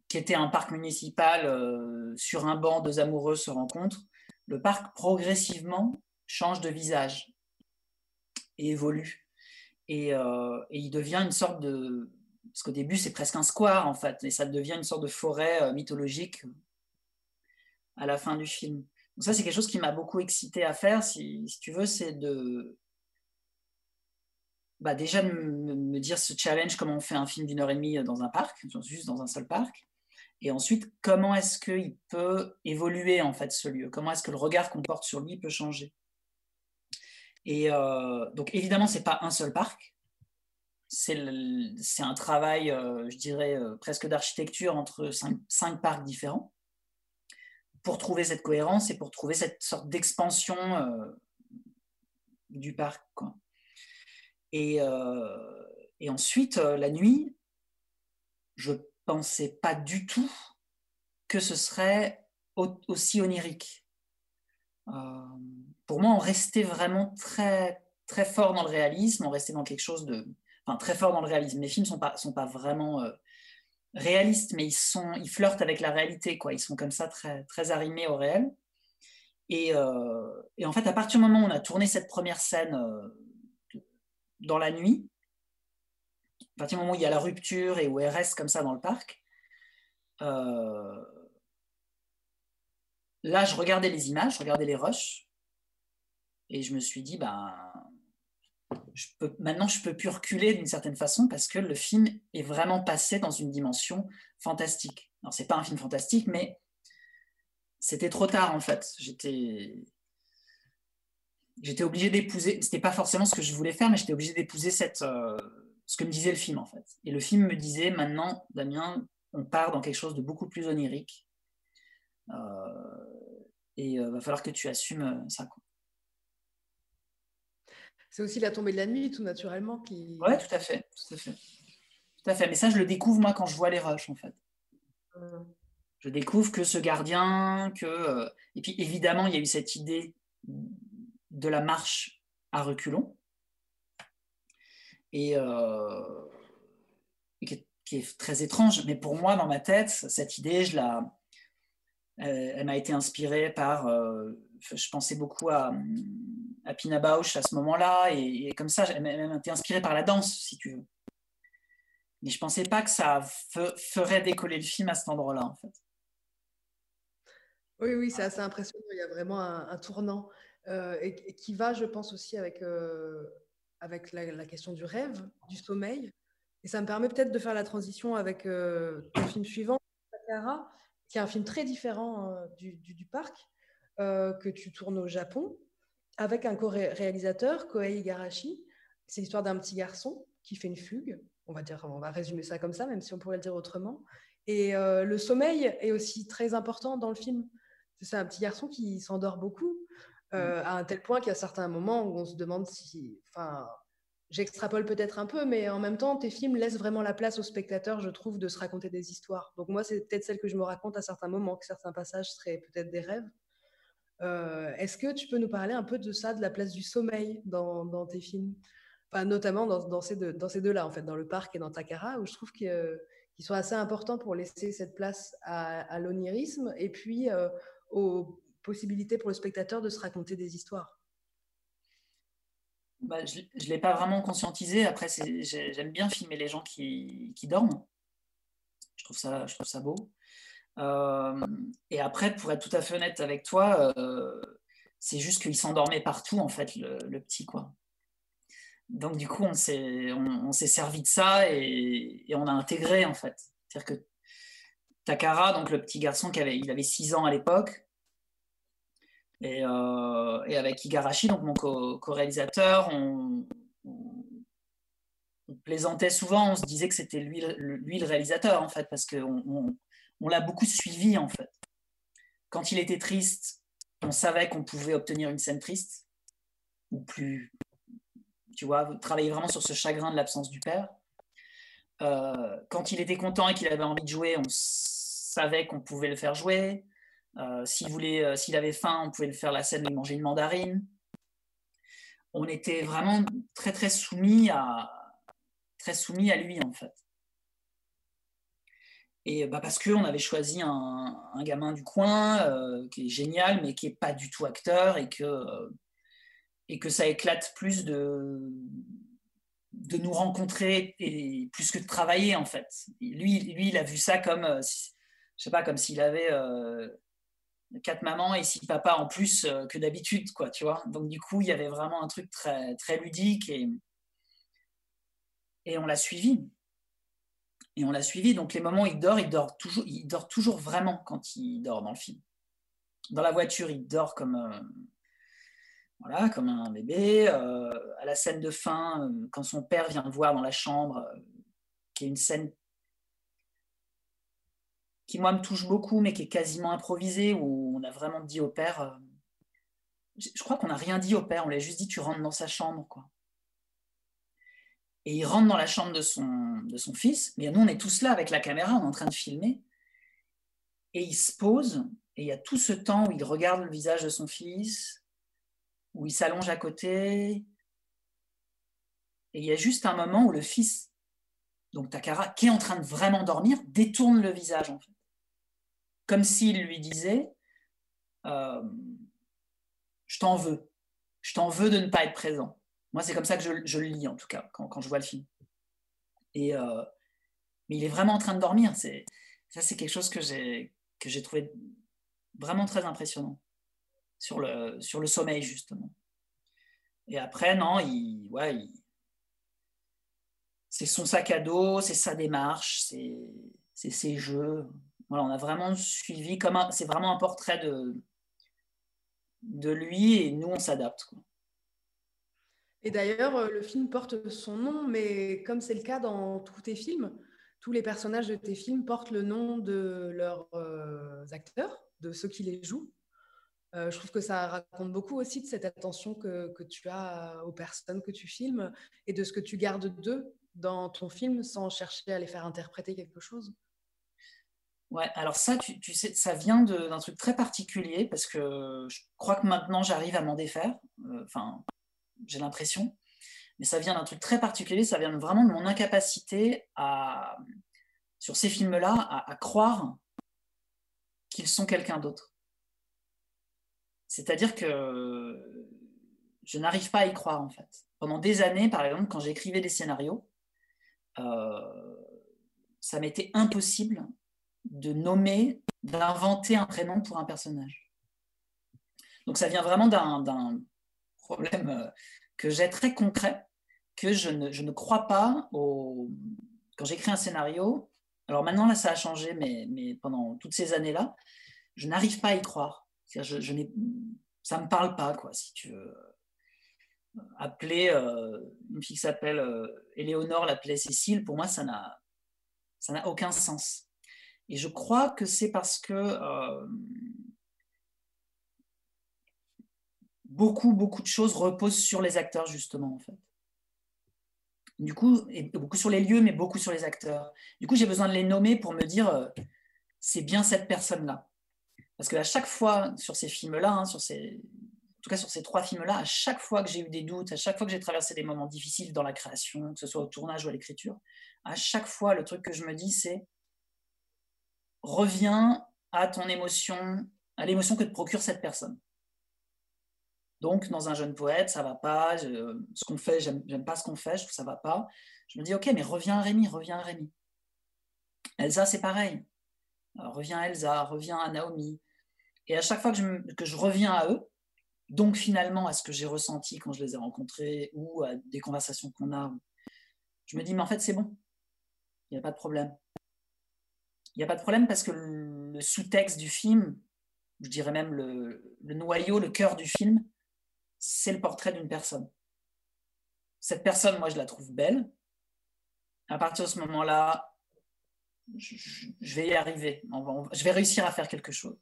qui était un parc municipal sur un banc, deux amoureux se rencontrent, le parc progressivement change de visage et évolue. Et il devient une sorte de, parce qu'au début, c'est presque un square, en fait, et ça devient une sorte de forêt euh, mythologique à la fin du film. Donc ça, c'est quelque chose qui m'a beaucoup excité à faire, si, tu veux, c'est de... Bah déjà me, dire ce challenge, comment on fait un film d'une heure et demie dans un parc, juste dans un seul parc, et ensuite, comment est-ce qu'il peut évoluer, en fait, ce lieu? Comment est-ce que le regard qu'on porte sur lui peut changer? Et euh, donc, évidemment, c'est pas un seul parc, c'est un travail, euh, je dirais, euh, presque d'architecture entre cinq, parcs différents pour trouver cette cohérence et pour trouver cette sorte d'expansion euh, du parc. Et, et, ensuite, la nuit, je pensais pas du tout que ce serait aussi onirique. pour moi, on restait vraiment très, très fort dans le réalisme, on restait dans quelque chose de, très fort dans le réalisme. Les films sont pas sont pas vraiment euh, réalistes, mais ils sont ils flirtent avec la réalité quoi. Ils sont comme ça très très arrimés au réel. Et, euh, et en fait, à partir du moment où on a tourné cette première scène euh, dans la nuit, à partir du moment où il y a la rupture et où elle reste comme ça dans le parc, là, je regardais les images, je regardais les rushs, et je me suis dit, ben, maintenant, je peux plus reculer d'une certaine façon parce que le film est vraiment passé dans une dimension fantastique. Alors, c'est pas un film fantastique, mais c'était trop tard en fait. J'étais, j'étais obligé d'épouser. C'était pas forcément ce que je voulais faire, mais j'étais obligé d'épouser euh, ce que me disait le film en fait. Et le film me disait maintenant, Damien, on part dans quelque chose de beaucoup plus onirique. Euh, et il euh, va falloir que tu assumes ça. C'est aussi la tombée de la nuit, tout naturellement. Qui... Oui, tout à fait. Tout à fait. Tout à fait. Mais ça, je le découvre, moi, quand je vois les rushs, en fait. Je découvre que ce gardien, que... Euh, et puis, évidemment, il y a eu cette idée de la marche à reculons. Et, euh, qui, est, très étrange. Mais pour moi, dans ma tête, cette idée, je la... Euh, elle m'a été inspirée par je pensais beaucoup à, à Pina Bausch à ce moment-là, et, comme ça, j'ai même été inspirée par la danse, si tu veux. Mais je pensais pas que ça ferait décoller le film à cet endroit-là, en fait. Oui, oui, c'est assez impressionnant. Il y a vraiment un, tournant euh, et, qui va, je pense, aussi avec, euh, avec la, question du rêve, du sommeil. Et ça me permet peut-être de faire la transition avec euh, le film suivant, Takara, qui est un film très différent du, du, parc. Euh, que tu tournes au Japon avec un co-réalisateur, Kohei Igarashi. C'est l'histoire d'un petit garçon qui fait une fugue. On va dire, on va résumer ça comme ça, même si on pourrait le dire autrement. Et euh, le sommeil est aussi très important dans le film. C'est un petit garçon qui s'endort beaucoup, euh, à un tel point qu'il y a certains moments où on se demande si, enfin, j'extrapole peut-être un peu, mais en même temps, tes films laissent vraiment la place au spectateur, je trouve, de se raconter des histoires. Donc moi, c'est peut-être celle que je me raconte à certains moments, que certains passages seraient peut-être des rêves. Euh, est-ce que tu peux nous parler un peu de ça, de la place du sommeil dans, tes films? Enfin, Notamment dans, ces deux, là en fait, dans le parc et dans Takara, où je trouve qu'il qui sont assez importants pour laisser cette place à, l'onirisme et puis euh, aux possibilités pour le spectateur de se raconter des histoires. Bah, je ne l'ai pas vraiment conscientisé. Après, j'aime bien filmer les gens qui, qui, dorment. Je trouve ça, je trouve ça beau. Euh, et après, pour être tout à fait honnête avec toi, euh, c'est juste qu'il s'endormait partout, en fait, le, petit. quoi. Donc, du coup, on s'est on, servi de ça et, on a intégré, en fait. C'est-à-dire que Takara, donc le petit garçon qui il avait 6 ans à l'époque, et, euh, et, avec Igarashi, donc mon co-réalisateur, on, plaisantait souvent, on se disait que c'était lui, lui, le réalisateur, en fait, parce qu'on on, l'a beaucoup suivi, en fait. Quand il était triste, on savait qu'on pouvait obtenir une scène triste, ou plus, tu vois, travailler vraiment sur ce chagrin de l'absence du père. Euh, quand il était content et qu'il avait envie de jouer, on savait qu'on pouvait le faire jouer. Euh, s'il voulait, euh, s'il avait faim, on pouvait le faire la scène de manger une mandarine. On était vraiment très très soumis à très soumis à lui en fait. Et bah parce qu'on avait choisi un, un, gamin du coin qui est génial, mais qui est pas du tout acteur et que et que ça éclate plus de, de nous rencontrer et plus que de travailler en fait. Lui, lui il a vu ça comme, euh, je sais pas, comme s'il avait euh, quatre mamans et six papas en plus euh, que d'habitude, quoi, tu vois. Donc du coup, il y avait vraiment un truc très, très ludique et, et on l'a suivi. Et on l'a suivi. Donc les moments où il dort, il dort toujours, il dort toujours vraiment quand il dort dans le film. Dans la voiture, il dort comme voilà, comme un bébé. Euh, à la scène de fin, euh, quand son père vient le voir dans la chambre, euh, qui est une scène qui, moi, me touche beaucoup, mais qui est quasiment improvisée, où on a vraiment dit au père, je crois qu'on n'a rien dit au père, on lui a juste dit, tu rentres dans sa chambre, quoi. Et il rentre dans la chambre de son, de son fils, mais nous, on est tous là avec la caméra, on est en train de filmer, et il se pose, et il y a tout ce temps où il regarde le visage de son fils, où il s'allonge à côté. Et il y a juste un moment où le fils, donc Takara, qui est en train de vraiment dormir, détourne le visage, en fait. Comme s'il lui disait euh, Je t'en veux. Je t'en veux de ne pas être présent. Moi, c'est comme ça que je, le lis, en tout cas, quand, je vois le film. Et, euh, mais il est vraiment en train de dormir. Ça, c'est quelque chose que j'ai, trouvé vraiment très impressionnant sur le, sommeil, justement. Et après, non, c'est son sac à dos, c'est sa démarche, c'est ses jeux. On a vraiment suivi c'est vraiment un portrait de lui et nous, on s'adapte. Et d'ailleurs, euh, le film porte son nom, mais comme c'est le cas dans tous tes films, tous les personnages de tes films portent le nom de leurs euh, acteurs, de ceux qui les jouent. Euh, je trouve que ça raconte beaucoup aussi de cette attention que, que, tu as aux personnes que tu filmes et de ce que tu gardes d'eux dans ton film sans chercher à les faire interpréter quelque chose. Ouais, alors ça, tu, sais, ça vient d'un truc très particulier parce que je crois que maintenant j'arrive à m'en défaire. Enfin, j'ai l'impression. Mais ça vient d'un truc très particulier. Ça vient vraiment de mon incapacité à, sur ces films-là, à, croire qu'ils sont quelqu'un d'autre. C'est-à-dire que je n'arrive pas à y croire, en fait. Pendant des années, par exemple, quand j'écrivais des scénarios, euh, ça m'était impossible de nommer, d'inventer un prénom pour un personnage. Donc ça vient vraiment d'un problème euh, que j'ai très concret, que je ne, je ne crois pas au... Quand j'écris un scénario, alors maintenant là ça a changé, mais, mais pendant toutes ces années-là, je n'arrive pas à y croire. Ça ne me parle pas, quoi, si tu veux. Appeler euh, une fille qui s'appelle euh, Éléonore, l'appeler Cécile, pour moi, ça n'a, ça n'a aucun sens. Et je crois que c'est parce que euh, beaucoup, beaucoup de choses reposent sur les acteurs, justement, en fait. Du coup, et beaucoup sur les lieux, mais beaucoup sur les acteurs. Du coup, j'ai besoin de les nommer pour me dire, c'est bien cette personne-là. Parce qu'à chaque fois, sur ces films-là, hein, sur ces, tout cas sur ces trois films-là, à chaque fois que j'ai eu des doutes, à chaque fois que j'ai traversé des moments difficiles dans la création, que ce soit au tournage ou à l'écriture, à chaque fois, le truc que je me dis, c'est reviens à ton émotion, à l'émotion que te procure cette personne. Donc, dans un jeune poète, ça va pas, ce qu'on fait, j'aime pas ce qu'on fait, je trouve ça va pas. Je me dis, ok, mais reviens Rémi, reviens Rémi. Elsa, c'est pareil. reviens Elsa, reviens à Naomi. Et à chaque fois que je, reviens à eux, donc finalement à ce que j'ai ressenti quand je les ai rencontrés ou à des conversations qu'on a, je me dis, mais en fait, c'est bon. Il n'y a pas de problème. Il n'y a pas de problème parce que le sous-texte du film, je dirais même le noyau, le cœur du film, c'est le portrait d'une personne. Cette personne, moi, je la trouve belle. À partir de ce moment-là, je, vais y arriver. Je vais réussir à faire quelque chose.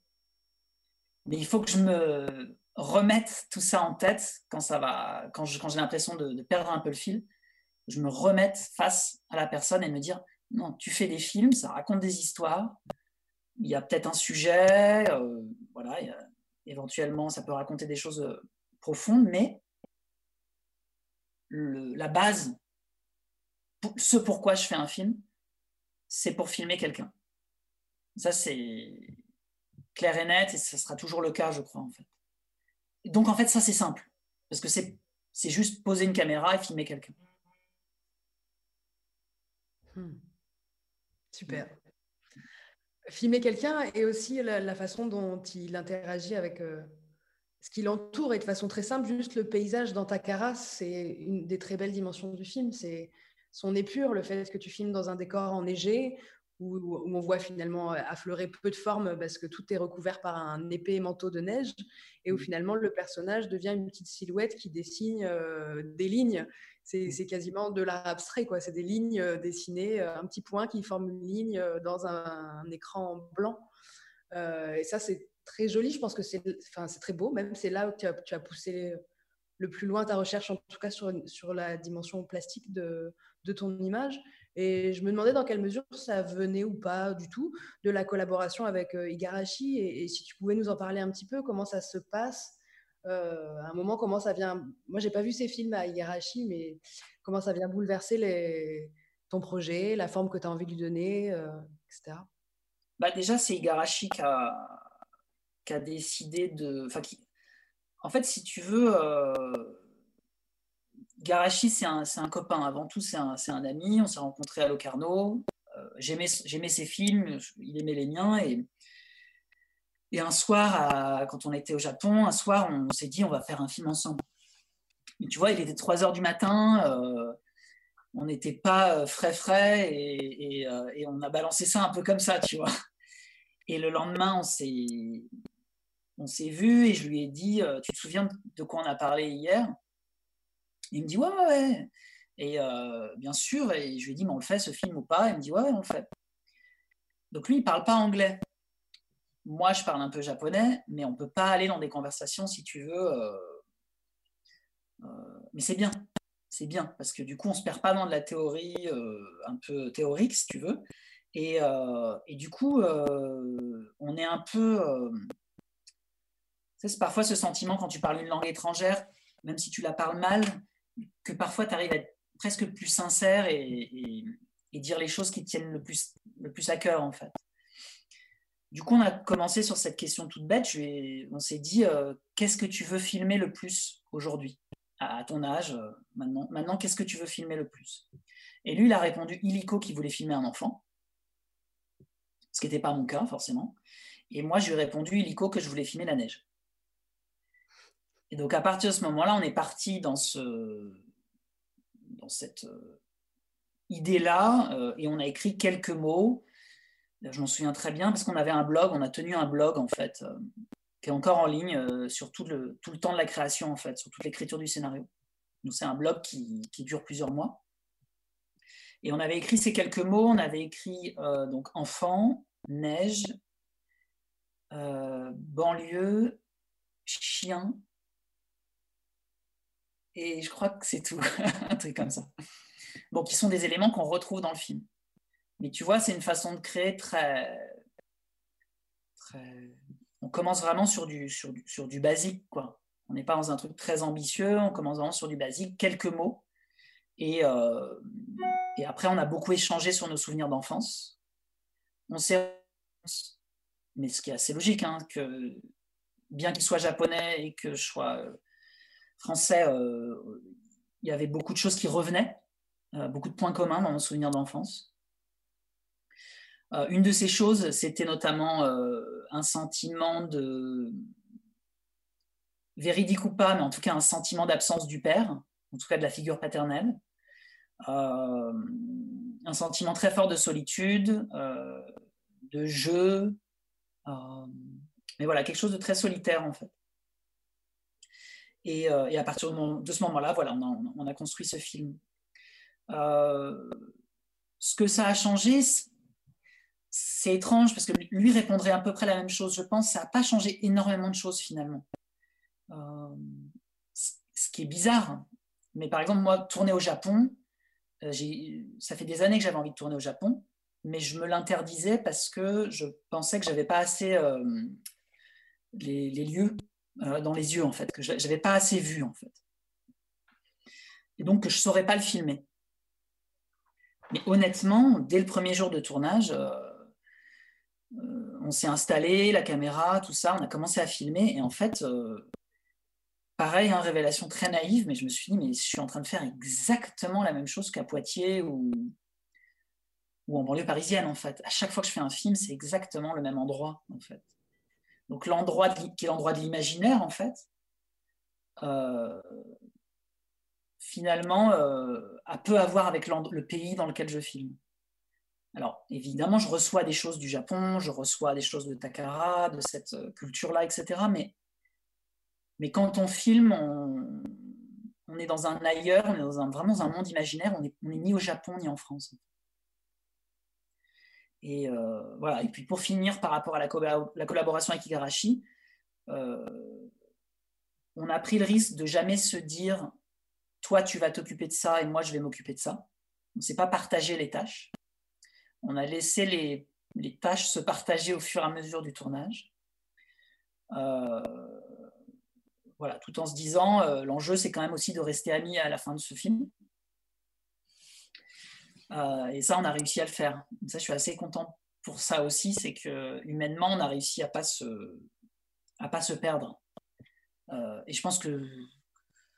Mais il faut que je me remette tout ça en tête quand ça va, quand j'ai l'impression de, perdre un peu le fil. Je me remette face à la personne et me dire non, tu fais des films, ça raconte des histoires. Il y a peut-être un sujet, euh, voilà, éventuellement ça peut raconter des choses euh, profonde, mais la base, ce pourquoi je fais un film, c'est pour filmer quelqu'un. Ça, c'est clair et net, et ce sera toujours le cas, je crois, en fait. Donc, en fait, ça, c'est simple, parce que c'est, juste poser une caméra et filmer quelqu'un. Hmm. Super. Filmer quelqu'un et aussi la, façon dont il interagit avec, euh, ce qui l'entoure est de façon très simple, juste le paysage dans ta carasse, c'est une des très belles dimensions du film. C'est son épure, le fait que tu filmes dans un décor enneigé, où, où, on voit finalement affleurer peu de formes parce que tout est recouvert par un épais manteau de neige, et où mmh. finalement le personnage devient une petite silhouette qui dessine euh, des lignes. C'est quasiment de l'art abstrait, quoi. C'est des lignes euh, dessinées, euh, un petit point qui forme une ligne dans un, écran blanc. et ça, c'est très joli. Je pense que c'est enfin, très beau, même c'est là où tu as, tu as, poussé le plus loin ta recherche, en tout cas sur, sur la dimension plastique de, de, ton image. Et je me demandais dans quelle mesure ça venait ou pas du tout de la collaboration avec euh, Igarashi et, si tu pouvais nous en parler un petit peu, comment ça se passe. Euh, à un moment, comment ça vient. Moi, j'ai pas vu ces films à Igarashi, mais comment ça vient bouleverser les, ton projet, la forme que tu as envie de lui donner, euh, etc. Bah déjà, c'est Igarashi qui a, qui a décidé de. En fait, si tu veux, euh... Garachi, c'est un, copain. Avant tout, c'est un, ami. On s'est rencontrés à Locarno. Euh, J'aimais ses films, il aimait les miens. Et, un soir, quand on était au Japon, un soir, on s'est dit on va faire un film ensemble. Mais tu vois, il était 3 heures du matin. Euh, on n'était pas euh, frais frais et, et, on a balancé ça un peu comme ça, tu vois. Et le lendemain, on s'est on s'est vu et je lui ai dit euh, Tu te souviens de quoi on a parlé hier? Il me dit Ouais, ouais. Et euh, bien sûr, et je lui ai dit Mais on le fait ce film ou pas? Il me dit Ouais, on le fait. Donc lui, il ne parle pas anglais. Moi, je parle un peu japonais, mais on peut pas aller dans des conversations si tu veux. Euh, mais c'est bien. C'est bien, parce que du coup, on se perd pas dans de la théorie un peu théorique, si tu veux. Et du coup, on est un peu c'est parfois ce sentiment quand tu parles une langue étrangère, même si tu la parles mal, que parfois tu arrives à être presque plus sincère et, dire les choses qui tiennent le plus, à cœur en fait. Du coup, on a commencé sur cette question toute bête. on s'est dit, euh, qu'est-ce que tu veux filmer le plus aujourd'hui? À, ton âge, euh, maintenant, qu'est-ce que tu veux filmer le plus? Et lui, il a répondu illico qu'il voulait filmer un enfant, ce qui n'était pas mon cas forcément. Et moi, je lui ai répondu illico que je voulais filmer la neige. Et donc, à partir de ce moment-là, on est parti dans, ce, dans cette euh, idée-là euh, et on a écrit quelques mots. Je m'en souviens très bien parce qu'on avait un blog, on a tenu un blog en fait, euh, qui est encore en ligne sur tout le, tout le temps de la création en fait, sur toute l'écriture du scénario. Donc, c'est un blog qui, qui, dure plusieurs mois. Et on avait écrit ces quelques mots, on avait écrit donc enfant, neige, banlieue, chien, et je crois que c'est tout, un truc comme ça. Bon, qui sont des éléments qu'on retrouve dans le film. Mais tu vois, c'est une façon de créer très, très... On commence vraiment sur du, sur du, sur du basique, quoi. On n'est pas dans un truc très ambitieux, on commence vraiment sur du basique, quelques mots. Et, et après, on a beaucoup échangé sur nos souvenirs d'enfance. On s'est mais ce qui est assez logique, hein, que bien qu'il soit japonais et que je sois euh, français, euh, il y avait beaucoup de choses qui revenaient, euh, beaucoup de points communs dans mon souvenir d'enfance. une de ces choses, c'était notamment un sentiment de véridique ou pas, mais en tout cas un sentiment d'absence du père, en tout cas de la figure paternelle. un sentiment très fort de solitude, de jeu, euh, mais voilà, quelque chose de très solitaire en fait. Et, euh, à partir de, ce moment-là, voilà, on a, construit ce film. Euh, ce que ça a changé, c'est étrange parce que lui répondrait à peu près la même chose, je pense. Ça n'a pas changé énormément de choses finalement. ce qui est bizarre. Mais par exemple, moi, tourner au Japon, ça fait des années que j'avais envie de tourner au Japon mais je me l'interdisais parce que je pensais que j'avais pas assez euh, les, lieux euh, dans les yeux, en fait, que j'avais pas assez vu, en fait. Et donc que je saurais pas le filmer. Mais honnêtement, dès le premier jour de tournage, euh, on s'est installé, la caméra, tout ça, on a commencé à filmer, et en fait, pareil, hein, révélation très naïve, mais je me suis dit, mais je suis en train de faire exactement la même chose qu'à Poitiers ou ou en banlieue parisienne en fait. À chaque fois que je fais un film, c'est exactement le même endroit en fait. Donc l'endroit qui est l'endroit de l'imaginaire en fait, euh, finalement euh, a peu à voir avec le pays dans lequel je filme. Alors évidemment, je reçois des choses du Japon, je reçois des choses de Takara, de cette euh, culture-là, etc. Mais, quand on filme, on, est dans un ailleurs, on est vraiment dans un monde imaginaire, on n'est ni au Japon ni en France. Et euh, voilà. Et puis pour finir, par rapport à la, collaboration avec Igarashi, euh, on a pris le risque de jamais se dire toi tu vas t'occuper de ça et moi je vais m'occuper de ça. On ne s'est pas partagé les tâches. On a laissé les, tâches se partager au fur et à mesure du tournage. Euh, voilà, tout en se disant l'enjeu c'est quand même aussi de rester amis à la fin de ce film. Euh, et ça, on a réussi à le faire. ça, je suis assez content pour ça aussi, c'est que humainement, on a réussi à pas se, à pas se perdre. Euh, et je pense que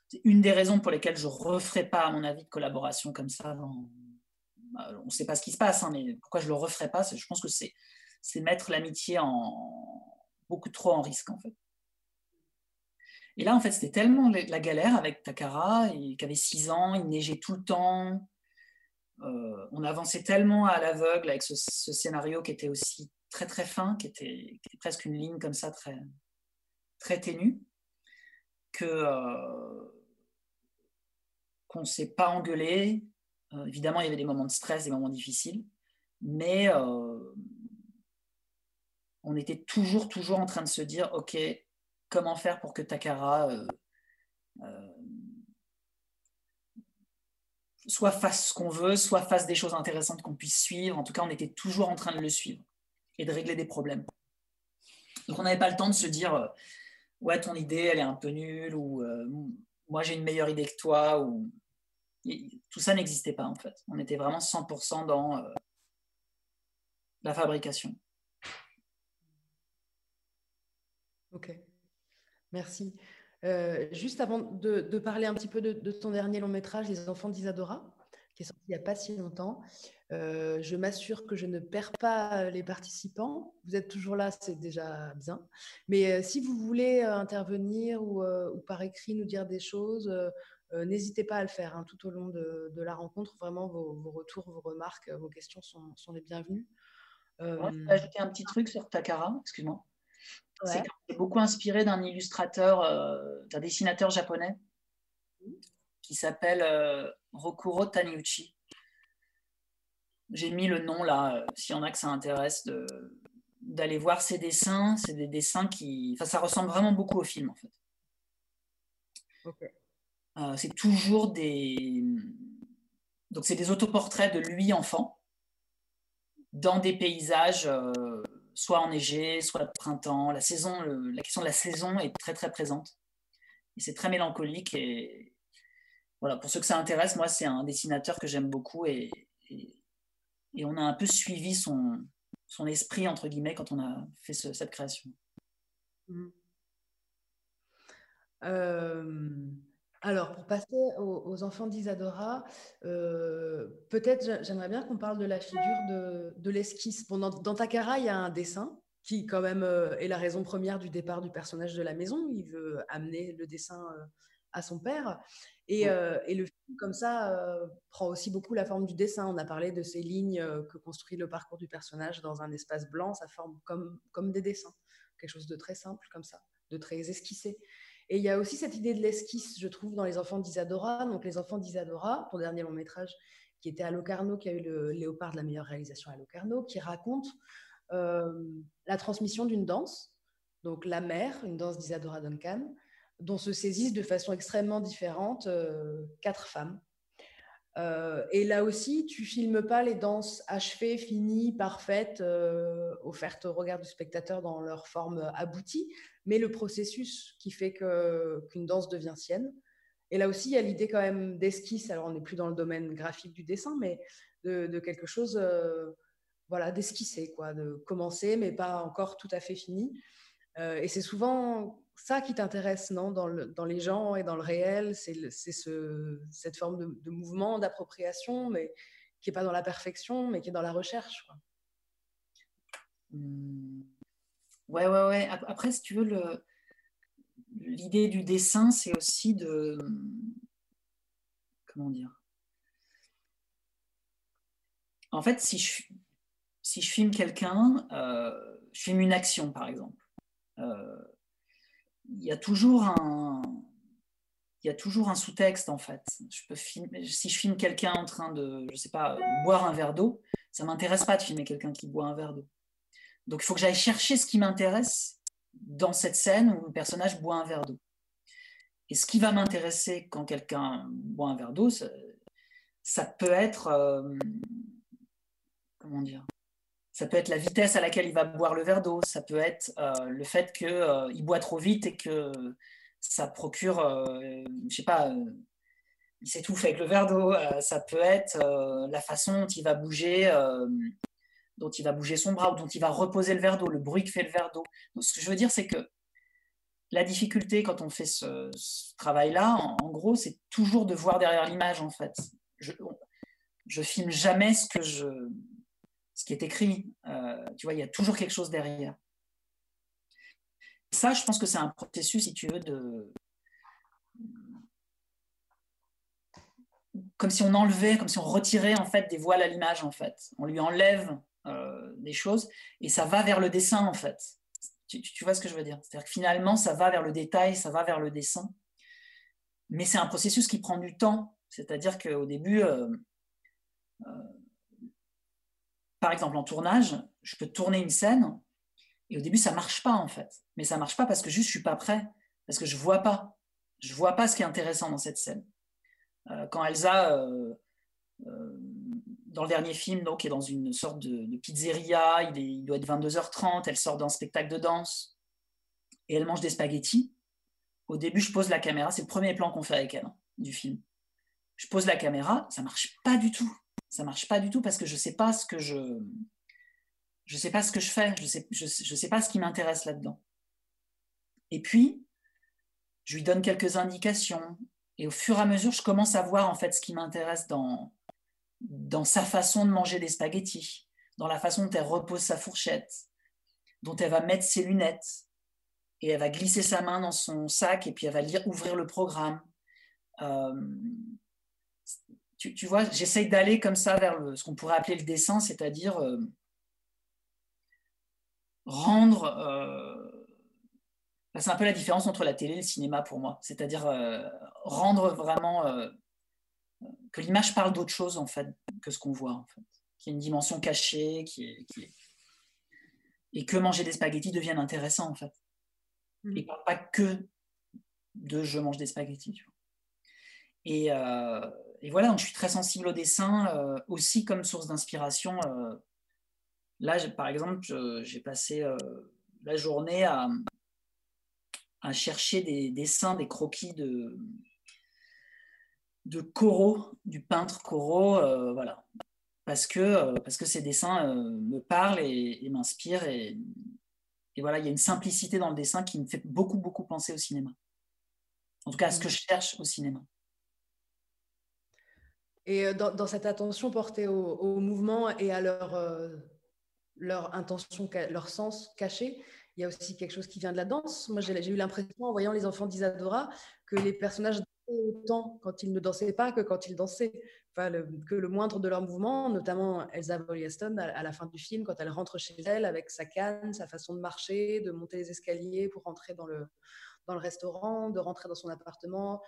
c'est une des raisons pour lesquelles je ne referai pas, à mon avis, de collaboration comme ça. Bah, on ne sait pas ce qui se passe, hein, mais pourquoi je ne le referai pas Je pense que c'est, c'est mettre l'amitié en beaucoup trop en risque, en fait. Et là, en fait, c'était tellement la galère avec Takara, qui avait 6 ans, il neigeait tout le temps, euh, on avançait tellement à l'aveugle avec ce, scénario qui était aussi très très fin, qui était, presque une ligne comme ça très, très ténue, que euh, qu'on ne s'est pas engueulé. Euh, évidemment, il y avait des moments de stress, des moments difficiles, mais on était toujours, toujours en train de se dire, OK, comment faire pour que Takara soit fasse ce qu'on veut, soit fasse des choses intéressantes qu'on puisse suivre. En tout cas, on était toujours en train de le suivre et de régler des problèmes. Donc, on n'avait pas le temps de se dire euh, Ouais, ton idée, elle est un peu nulle, ou euh, Moi, j'ai une meilleure idée que toi, ou tout ça n'existait pas en fait. On était vraiment 100% dans euh, la fabrication. Ok, merci. Euh, juste avant de, parler un petit peu de, ton dernier long métrage, Les enfants d'Isadora, qui est sorti il n'y a pas si longtemps, euh, je m'assure que je ne perds pas les participants. Vous êtes toujours là, c'est déjà bien. Mais euh, si vous voulez intervenir ou, par écrit nous dire des choses, n'hésitez pas à le faire hein, tout au long de, la rencontre. Vraiment, vos, retours, vos remarques, vos questions sont, les bienvenues. je vais ajouter un petit truc sur Takara, excuse-moi. C'est beaucoup inspiré d'un illustrateur, euh, d'un dessinateur japonais qui s'appelle euh, Rokuro Taniuchi. J'ai mis le nom là, euh, s'il y en a que ça intéresse, d'aller voir ses dessins. C'est des dessins qui. Enfin, ça ressemble vraiment beaucoup au film en fait. c'est toujours des. Donc, c'est des autoportraits de lui enfant dans des paysages soit enneigé, soit printemps. La question de la saison est très très présente. c'est très mélancolique. Et voilà, pour ceux que ça intéresse, moi, c'est un dessinateur que j'aime beaucoup et, et, on a un peu suivi son, son esprit, entre guillemets, quand on a fait cette création. Mmh. Euh, alors, pour passer aux, enfants d'Isadora, euh, peut-être j'aimerais bien qu'on parle de la figure de, de l'esquisse. Bon, dans, Takara, il y a un dessin qui, quand même, euh, est la raison première du départ du personnage de la maison. Il veut amener le dessin à son père. Et, et, le film, comme ça, prend aussi beaucoup la forme du dessin. On a parlé de ces lignes que construit le parcours du personnage dans un espace blanc. Ça forme comme, comme des dessins. Quelque chose de très simple, comme ça, de très esquissé. Et il y a aussi cette idée de l'esquisse, je trouve, dans Les Enfants d'Isadora. Donc, Les Enfants d'Isadora, ton dernier long métrage, qui était à Locarno, qui a eu le Léopard de la meilleure réalisation à Locarno, qui raconte euh, la transmission d'une danse, donc la mère, une danse d'Isadora Duncan, dont se saisissent de façon extrêmement différente euh, quatre femmes. Euh, et là aussi, tu filmes pas les danses achevées, finies, parfaites, offertes au regard du spectateur dans leur forme aboutie, mais le processus qui fait qu'une danse devient sienne. Et là aussi, il y a l'idée quand même d'esquisse. Alors, on n'est plus dans le domaine graphique du dessin, mais de, quelque chose, euh, voilà, d'esquisser, quoi, de commencer, mais pas encore tout à fait fini. Euh, et c'est souvent ça qui t'intéresse, non, dans, dans, les gens et dans le réel, c'est ce, cette forme de, mouvement, d'appropriation, mais qui n'est pas dans la perfection, mais qui est dans la recherche. Quoi. Mmh. Ouais, ouais, ouais. Après, si tu veux, l'idée du dessin, c'est aussi de. Comment dire? En fait, si je, si je filme quelqu'un, euh, je filme une action, par exemple, euh, il y a toujours un. Il y a toujours un sous-texte en fait. Si je filme quelqu'un en train de, je sais pas, boire un verre d'eau, ça m'intéresse pas de filmer quelqu'un qui boit un verre d'eau. Donc il faut que j'aille chercher ce qui m'intéresse dans cette scène où le personnage boit un verre d'eau. Et ce qui va m'intéresser quand quelqu'un boit un verre d'eau, ça, peut être euh, comment dire? Ça peut être la vitesse à laquelle il va boire le verre d'eau, ça peut être euh, le fait qu'il euh, boit trop vite et que ça procure, je sais pas, il s'étouffe avec le verre d'eau, ça peut être la façon dont il va bouger dont il va bouger son bras ou dont il va reposer le verre d'eau, le bruit que fait le verre d'eau. ce que je veux dire, c'est que la difficulté quand on fait ce, travail-là, en, gros, c'est toujours de voir derrière l'image, en fait. Je, je filme jamais ce que je, ce qui est écrit. Euh, tu vois, il y a toujours quelque chose derrière. Ça, je pense que c'est un processus, si tu veux, de comme si on enlevait, comme si on retirait en fait des voiles à l'image en fait. On lui enlève euh, des choses, et ça va vers le dessin en fait. Tu, vois ce que je veux dire? C'est-à-dire que finalement, ça va vers le détail, ça va vers le dessin, mais c'est un processus qui prend du temps. C'est-à-dire qu'au début, euh, par exemple en tournage, je peux tourner une scène, et au début, ça marche pas en fait. Mais ça marche pas parce que juste je suis pas prêt, parce que je vois pas, je vois pas ce qui est intéressant dans cette scène. quand Elsa dans le dernier film, donc, est dans une sorte de, pizzeria, il, il, doit être 22h30, elle sort d'un spectacle de danse et elle mange des spaghettis. Au début, je pose la caméra, c'est le premier plan qu'on fait avec elle hein, du film. Je pose la caméra, ça marche pas du tout. Ça marche pas du tout parce que je sais pas ce que je, je sais pas ce que je fais, je sais, je, je sais pas ce qui m'intéresse là-dedans. Et puis, je lui donne quelques indications et au fur et à mesure, je commence à voir en fait ce qui m'intéresse dans, dans sa façon de manger des spaghettis, dans la façon dont elle repose sa fourchette, dont elle va mettre ses lunettes, et elle va glisser sa main dans son sac, et puis elle va lire, ouvrir le programme. Euh, tu, vois, j'essaye d'aller comme ça vers ce qu'on pourrait appeler le dessin, c'est-à-dire euh, rendre... Euh, c'est un peu la différence entre la télé et le cinéma pour moi, c'est-à-dire rendre vraiment que l'image parle d'autre chose en fait que ce qu'on voit en fait, qu'il y a une dimension cachée, qui est, et que manger des spaghettis devienne intéressant en fait, mm. et pas, que de je mange des spaghettis. Et, euh, et, voilà, donc je suis très sensible au dessin euh, aussi comme source d'inspiration. Euh. là, par exemple, j'ai passé la journée à, à chercher des dessins, des croquis de, de Corot, du peintre Corot, euh, voilà. Parce que, euh, parce que ces dessins euh, me parlent et, m'inspirent. Et, et, voilà, il y a une simplicité dans le dessin qui me fait beaucoup, beaucoup penser au cinéma. En tout cas, à ce que je cherche au cinéma. Et dans, cette attention portée au, mouvement et à leur, leur intention, leur sens caché, il y a aussi quelque chose qui vient de la danse. Moi, j'ai eu l'impression, en voyant les enfants d'Isadora, que les personnages autant quand ils ne dansaient pas que quand ils dansaient. Enfin, que le moindre de leurs mouvements, notamment Elsa Bollieston, à, la fin du film, quand elle rentre chez elle avec sa canne, sa façon de marcher, de monter les escaliers pour rentrer dans le, dans le restaurant, de rentrer dans son appartement.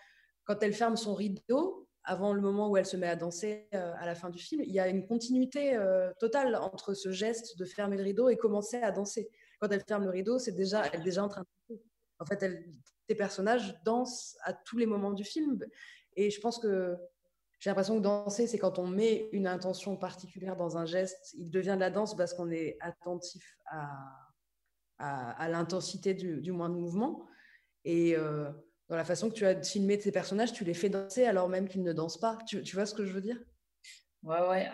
Quand elle ferme son rideau, avant le moment où elle se met à danser euh, à la fin du film, il y a une continuité euh, totale entre ce geste de fermer le rideau et commencer à danser. Quand elle ferme le rideau, c'est déjà, elle est déjà en train de en fait, elle, tes personnages dansent à tous les moments du film. Et je pense que j'ai l'impression que danser, c'est quand on met une intention particulière dans un geste, il devient de la danse parce qu'on est attentif à, à, l'intensité du, du moindre mouvement. Et euh, dans la façon que tu as filmé tes personnages, tu les fais danser alors même qu'ils ne dansent pas. Tu, vois ce que je veux dire? Ouais, ouais.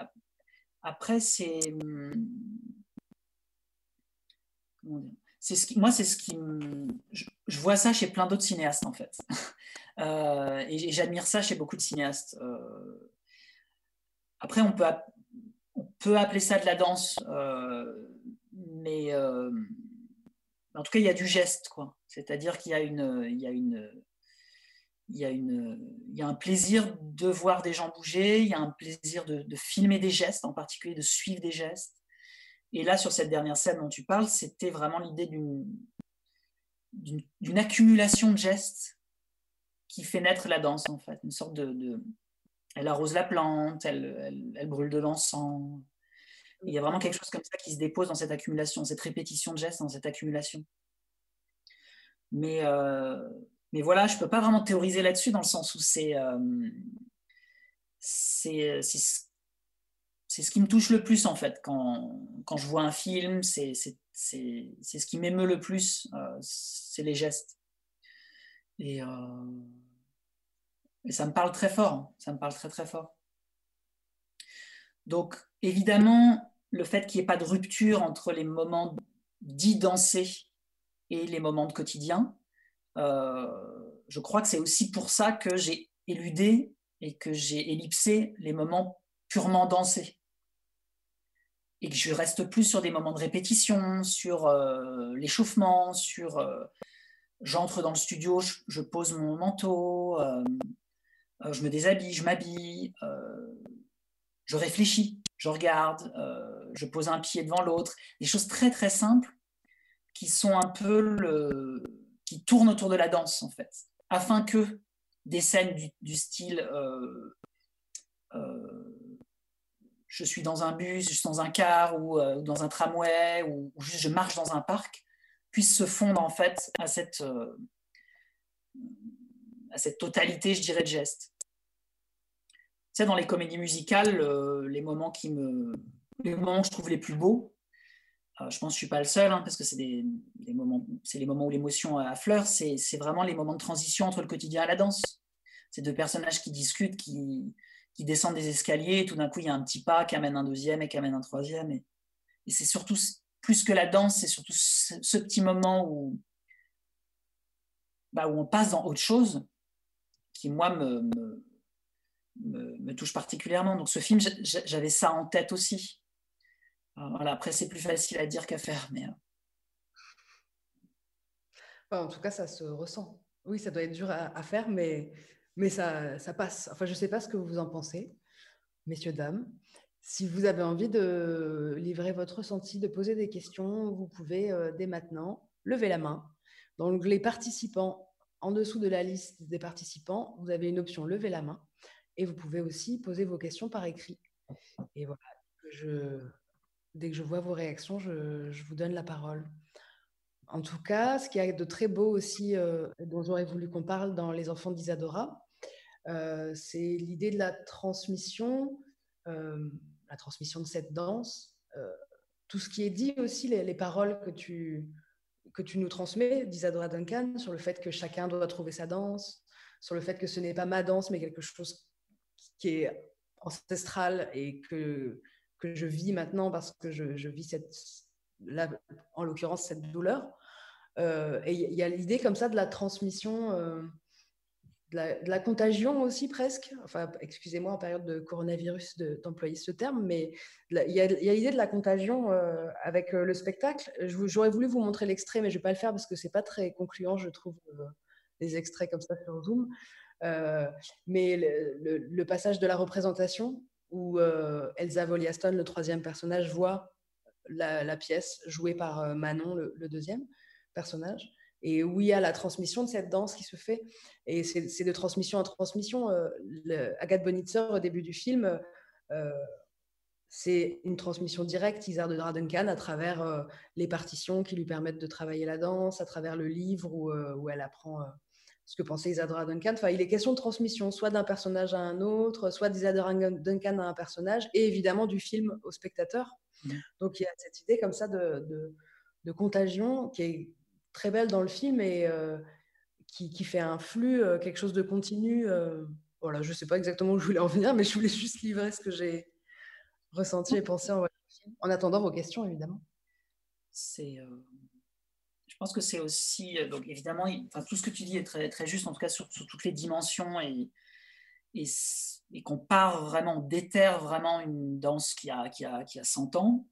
Après, c'est. Hum, comment dire? C'est ce qui, moi, c'est ce qui je, vois ça chez plein d'autres cinéastes en fait, euh, et, j'admire ça chez beaucoup de cinéastes. Euh, après, on peut, on peut appeler ça de la danse, euh, mais en tout cas, il y a du geste, quoi. C'est-à-dire qu'il y a une, il y a une, il y a une, il y a un plaisir de voir des gens bouger, il y a un plaisir de, filmer des gestes, en particulier de suivre des gestes. Et là, sur cette dernière scène dont tu parles, c'était vraiment l'idée d'une accumulation de gestes qui fait naître la danse, en fait. Une sorte de. Elle arrose la plante, elle, elle, brûle de l'encens. Il y a vraiment quelque chose comme ça qui se dépose dans cette accumulation, cette répétition de gestes, dans cette accumulation. Mais, euh, mais voilà, je ne peux pas vraiment théoriser là-dessus dans le sens où c'est euh, c'est c'est ce qui me touche le plus en fait quand, quand je vois un film, c'est ce qui m'émeut le plus, euh, c'est les gestes. Et, euh, ça me parle très fort, ça me parle très très fort. Donc évidemment, le fait qu'il n'y ait pas de rupture entre les moments d'y danser et les moments de quotidien, euh, je crois que c'est aussi pour ça que j'ai éludé et que j'ai ellipsé les moments purement dansés. Et que je reste plus sur des moments de répétition, sur euh, l'échauffement, sur euh, j'entre dans le studio, je, pose mon manteau, euh, je me déshabille, je m'habille, je réfléchis, je regarde, je pose un pied devant l'autre, des choses très très simples qui sont un peu le, qui tournent autour de la danse en fait, afin que des scènes du, style je suis dans un bus, je suis dans un car ou euh, dans un tramway ou, juste je marche dans un parc, puissent se fondre en fait à cette, euh, à cette totalité, je dirais, de gestes. Sais, dans les comédies musicales, euh, les moments qui me, les moments que je trouve les plus beaux, je pense que je suis pas le seul, hein, parce que c'est des, les moments où l'émotion affleure, c'est, vraiment les moments de transition entre le quotidien et la danse. C'est deux personnages qui discutent, qui, descendent des escaliers, et tout d'un coup, il y a un petit pas qui amène un deuxième et qui amène un troisième. Et, c'est surtout, plus que la danse, c'est surtout ce, petit moment où, bah, où on passe dans autre chose qui, moi, me, touche particulièrement. Donc, ce film, j'avais ça en tête aussi. Voilà, après, c'est plus facile à dire qu'à faire, mais. Euh. en tout cas, ça se ressent. Oui, ça doit être dur à faire, mais mais ça, ça passe. Enfin, je ne sais pas ce que vous en pensez, messieurs, dames. Si vous avez envie de livrer votre ressenti, de poser des questions, vous pouvez euh, dès maintenant lever la main. Dans l'onglet participants, en dessous de la liste des participants, vous avez une option lever la main et vous pouvez aussi poser vos questions par écrit. Et voilà, je, dès que je vois vos réactions, je, vous donne la parole. En tout cas, ce qui a de très beau aussi, euh, dont j'aurais voulu qu'on parle dans Les enfants d'Isadora, euh, c'est l'idée de la transmission, euh, la transmission de cette danse. Tout ce qui est dit aussi, les, paroles que tu, que tu nous transmets d'Isadora Duncan sur le fait que chacun doit trouver sa danse, sur le fait que ce n'est pas ma danse, mais quelque chose qui est ancestral et que, que je vis maintenant parce que je, vis cette, là, en l'occurrence cette douleur. Euh, et il y a l'idée comme ça de la transmission, euh, de, la, contagion aussi presque. Enfin, excusez-moi en période de coronavirus d'employer ce terme, mais il y a, l'idée de la contagion euh, avec le spectacle. J'aurais voulu vous montrer l'extrait, mais je ne vais pas le faire parce que c'est pas très concluant, je trouve, les extraits comme ça sur Zoom. mais le, passage de la représentation où Elsa Voliaston, le troisième personnage, voit la, pièce jouée par Manon, le deuxième personnage, et où il y a la transmission de cette danse qui se fait. Et c'est de transmission en transmission. Euh, Agathe Bonitzer, au début du film, euh, c'est une transmission directe, Isard de Dradenkan, à travers euh, les partitions qui lui permettent de travailler la danse, à travers le livre où elle apprend ce que pensait Isadora Duncan. Enfin, il est question de transmission, soit d'un personnage à un autre, soit d'Isadora Duncan à un personnage, et évidemment du film au spectateur. Mmh. Donc il y a cette idée comme ça de, de, de contagion qui est très belle dans le film et euh, qui, qui, fait un flux, euh, quelque chose de continu. Euh, voilà, je ne sais pas exactement où je voulais en venir, mais je voulais juste livrer ce que j'ai ressenti et pensé en En attendant vos questions, évidemment. C'est, pense que c'est aussi, donc évidemment, enfin, tout ce que tu dis est très, très juste, en tout cas sur, sur toutes les dimensions et, et, et qu'on part vraiment, on déterre vraiment une danse qui a, qui a, qui a 100 ans,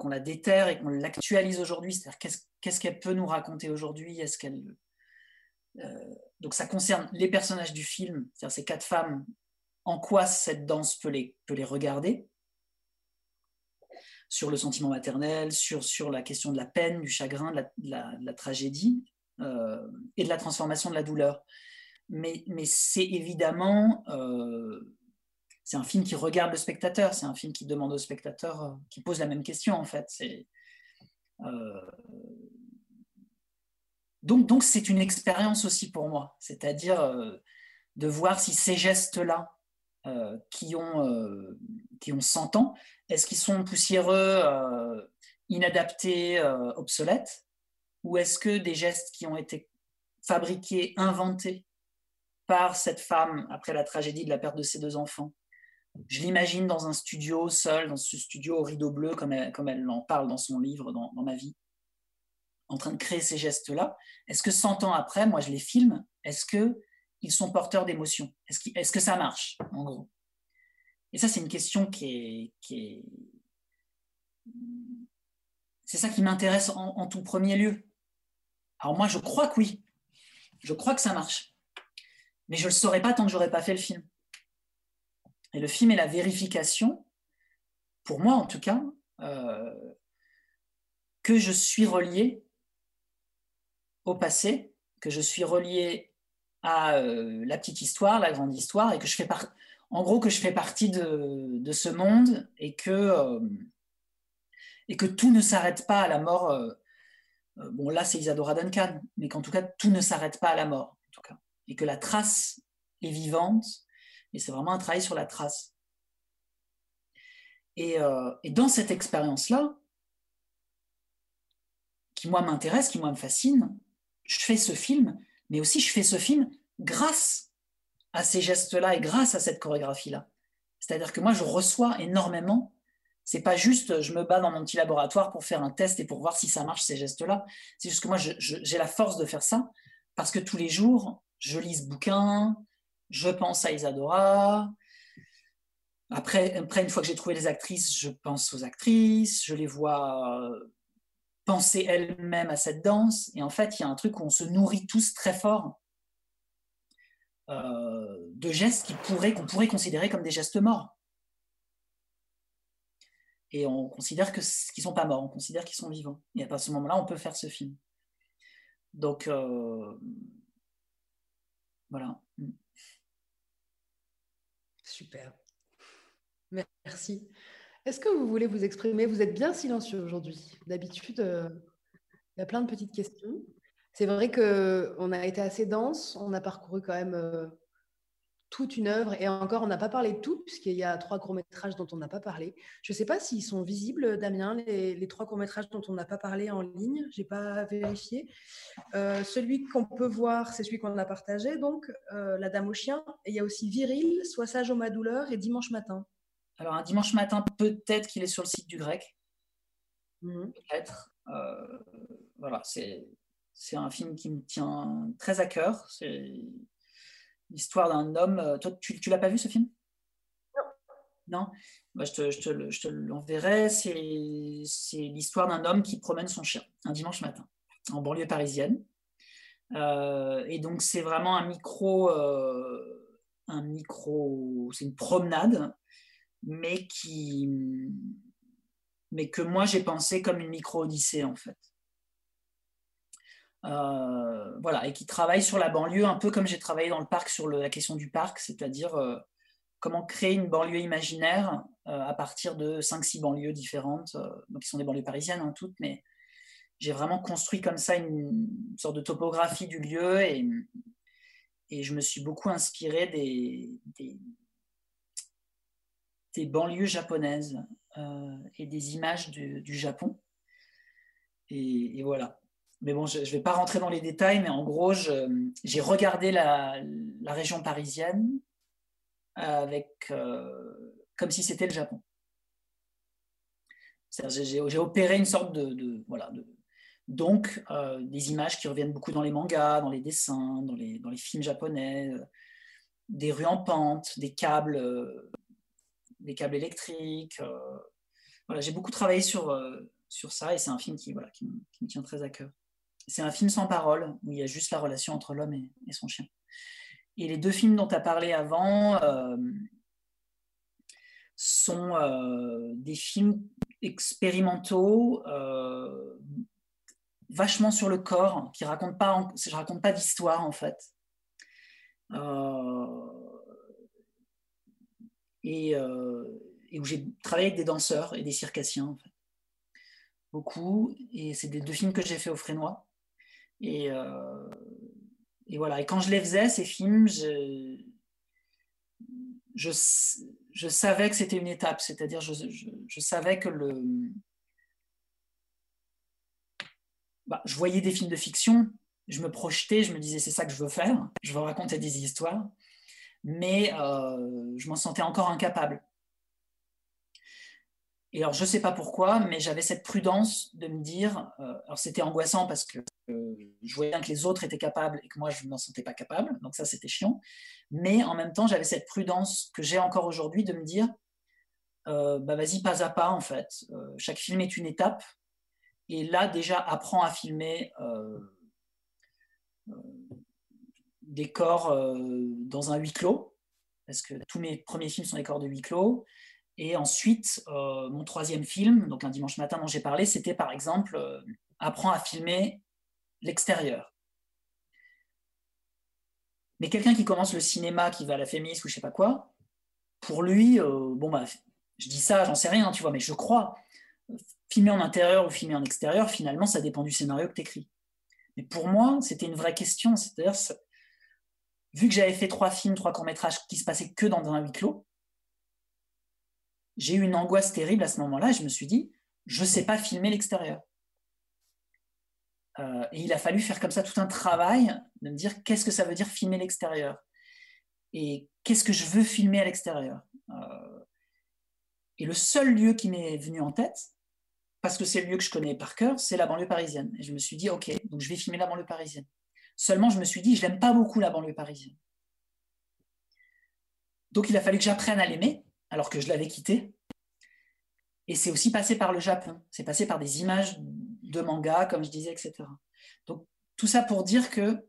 qu'on la déterre et qu'on l'actualise aujourd'hui, c'est-à-dire qu'est-ce qu'est-ce qu'elle peut nous raconter aujourd'hui Est-ce qu'elle euh, donc ça concerne les personnages du film, c'est-à-dire ces quatre femmes. En quoi cette danse peut les, peut les regarder Sur le sentiment maternel, sur, sur la question de la peine, du chagrin, de la, tragédie euh, et de la transformation de la douleur. Mais, mais c'est évidemment euh, c'est un film qui regarde le spectateur, c'est un film qui demande au spectateur, qui pose la même question en fait. Euh, donc, donc c'est une expérience aussi pour moi, c'est-à-dire euh, de voir si ces gestes-là, euh, qui, ont, qui ont 100 ans, est-ce qu'ils sont poussiéreux, inadaptés, obsolètes, ou est-ce que des gestes qui ont été fabriqués, inventés par cette femme après la tragédie de la perte de ses deux enfants, je l'imagine dans un studio, seul, dans ce studio au rideau bleu, comme elle, comme elle en parle dans son livre, dans, ma vie, en train de créer ces gestes-là. Est-ce que 100 ans après, moi, je les filme? Est-ce qu'ils sont porteurs d'émotions Est-ce est que ça marche, en gros? Et ça, c'est une question qui est... C'est ça qui m'intéresse en, en tout premier lieu. Alors moi, je crois que oui. Je crois que ça marche. Mais je ne le saurais pas tant que j'aurais pas fait le film. Et le film est la vérification, pour moi en tout cas, euh, que je suis relié au passé, que je suis relié à euh, la petite histoire, la grande histoire, et que je fais par... en gros que je fais partie de, ce monde et que, euh, et que tout ne s'arrête pas à la mort. bon là c'est Isadora Duncan, mais qu'en tout cas tout ne s'arrête pas à la mort, en tout cas, et que la trace est vivante et c'est vraiment un travail sur la trace. Et, euh, dans cette expérience-là, qui moi m'intéresse, qui moi me fascine, je fais ce film, mais aussi je fais ce film grâce à ces gestes-là et grâce à cette chorégraphie-là. C'est-à-dire que moi, je reçois énormément. C'est pas juste je me bats dans mon petit laboratoire pour faire un test et pour voir si ça marche ces gestes-là. C'est juste que moi, j'ai la force de faire ça parce que tous les jours, je lis ce bouquin, je pense à Isadora. Après, après une fois que j'ai trouvé les actrices, je pense aux actrices, je les vois euh, penser elles-mêmes à cette danse. Et en fait, il y a un truc où on se nourrit tous très fort euh, de gestes qui pourraient, qu'on pourrait considérer comme des gestes morts. Et on considère que, qu'ils ne sont pas morts, on considère qu'ils sont vivants. Et à ce moment-là, on peut faire ce film. Donc, euh, voilà. Super. Merci. Est-ce que vous voulez vous exprimer? Vous êtes bien silencieux aujourd'hui. D'habitude, euh, il y a plein de petites questions. C'est vrai qu'on a été assez dense. On a parcouru quand même euh, toute une œuvre. Et encore, on n'a pas parlé de tout, puisqu'il y a trois courts-métrages dont on n'a pas parlé. Je ne sais pas s'ils sont visibles, Damien, les, trois courts-métrages dont on n'a pas parlé en ligne. Je n'ai pas vérifié. Euh, celui qu'on peut voir, c'est celui qu'on a partagé, donc La Dame au chien. Et il y a aussi Viril, Sois sage au ma douleur et Dimanche matin. Alors, un dimanche matin, peut-être qu'il est sur le site du grec. Mhm. Peut-être. Euh, voilà, c'est un film qui me tient très à cœur. C'est l'histoire d'un homme. Euh, toi, tu, tu l'as pas vu ce film? Non. Non? Bah, je te, je te, je te l'enverrai. C'est l'histoire d'un homme qui promène son chien un dimanche matin en banlieue parisienne. Euh, et donc, c'est vraiment un micro. Euh, un micro. C'est une promenade, mais qui. Mais que moi, j'ai pensé comme une micro-odyssée, en fait. Euh, voilà, et qui travaille sur la banlieue, un peu comme j'ai travaillé dans le parc sur la question du parc, c'est-à-dire euh, comment créer une banlieue imaginaire euh, à partir de 5-6 banlieues différentes, donc qui sont des banlieues parisiennes hein, toutes, mais j'ai vraiment construit comme ça une, sorte de topographie du lieu et, et je me suis beaucoup inspiré des, des, banlieues japonaises et des images du, Japon. et voilà mais bon, je ne vais pas rentrer dans les détails, mais en gros, j'ai regardé la, région parisienne avec, euh, comme si c'était le Japon. J'ai opéré une sorte de, voilà, donc euh, des images qui reviennent beaucoup dans les mangas, dans les dessins, dans les, dans les films japonais, euh, des rues en pente, des câbles, des câbles électriques. voilà, j'ai beaucoup travaillé sur, sur ça et c'est un film qui, voilà, qui me tient très à cœur. C'est un film sans parole, où il y a juste la relation entre l'homme et, son chien. Et les deux films dont tu as parlé avant euh, sont euh, des films expérimentaux, euh, vachement sur le corps, qui racontent pas, je raconte pas d'histoire en fait. Et, où j'ai travaillé avec des danseurs et des circassiens. Beaucoup. Et c'est des deux films que j'ai fait au Frénois. Et, euh, voilà. Et quand je les faisais, ces films, je savais que c'était une étape. C'est-à-dire, je, je, savais que le. Bah, je voyais des films de fiction, je me projetais, je me disais c'est ça que je veux faire, je veux raconter des histoires, mais euh, je m'en sentais encore incapable. Et alors, je ne sais pas pourquoi, mais j'avais cette prudence de me dire, euh, alors c'était angoissant parce que euh, je voyais bien que les autres étaient capables et que moi, je ne m'en sentais pas capable, donc ça, c'était chiant. Mais en même temps, j'avais cette prudence que j'ai encore aujourd'hui de me dire, bah vas-y, pas à pas, en fait. chaque film est une étape. Et là, déjà, apprends à filmer des corps dans un huis clos, parce que tous mes premiers films sont des corps de huis clos. Et ensuite, euh, mon troisième film, donc un dimanche matin dont j'ai parlé, c'était par exemple euh, Apprends à filmer l'extérieur. Mais quelqu'un qui commence le cinéma, qui va à la féministe ou je sais pas quoi, pour lui, euh, bon bah, je dis ça, j'en sais rien, tu vois, mais je crois. Filmer en intérieur ou filmer en extérieur, finalement, ça dépend du scénario que tu écris. Mais pour moi, c'était une vraie question. C'est-à-dire, vu que j'avais fait trois films, trois courts-métrages qui se passaient que dans un huis clos, j'ai eu une angoisse terrible à ce moment-là. Je me suis dit, je ne sais pas filmer l'extérieur. Euh, et il a fallu faire comme ça tout un travail de me dire qu'est-ce que ça veut dire filmer l'extérieur? Et qu'est-ce que je veux filmer à l'extérieur? Euh, et le seul lieu qui m'est venu en tête, parce que c'est le lieu que je connais par cœur, c'est la banlieue parisienne. Et je me suis dit, ok, donc je vais filmer la banlieue parisienne. Seulement, je me suis dit, je n'aime pas beaucoup la banlieue parisienne. Donc il a fallu que j'apprenne à l'aimer alors que je l'avais quitté. Et c'est aussi passé par le Japon, c'est passé par des images de manga, comme je disais, etc. Donc tout ça pour dire que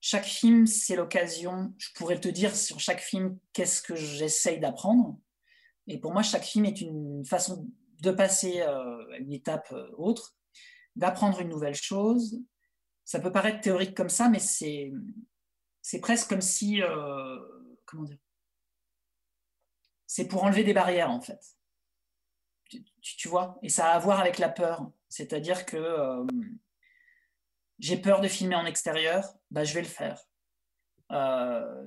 chaque film, c'est l'occasion, je pourrais te dire sur chaque film qu'est-ce que j'essaye d'apprendre. Et pour moi, chaque film est une façon de passer euh, à une étape euh, autre, d'apprendre une nouvelle chose. Ça peut paraître théorique comme ça, mais c'est, c'est presque comme si, euh, comment dire, c'est pour enlever des barrières en fait. Tu, vois Et ça a à voir avec la peur. C'est-à-dire que euh, j'ai peur de filmer en extérieur, bah, je vais le faire.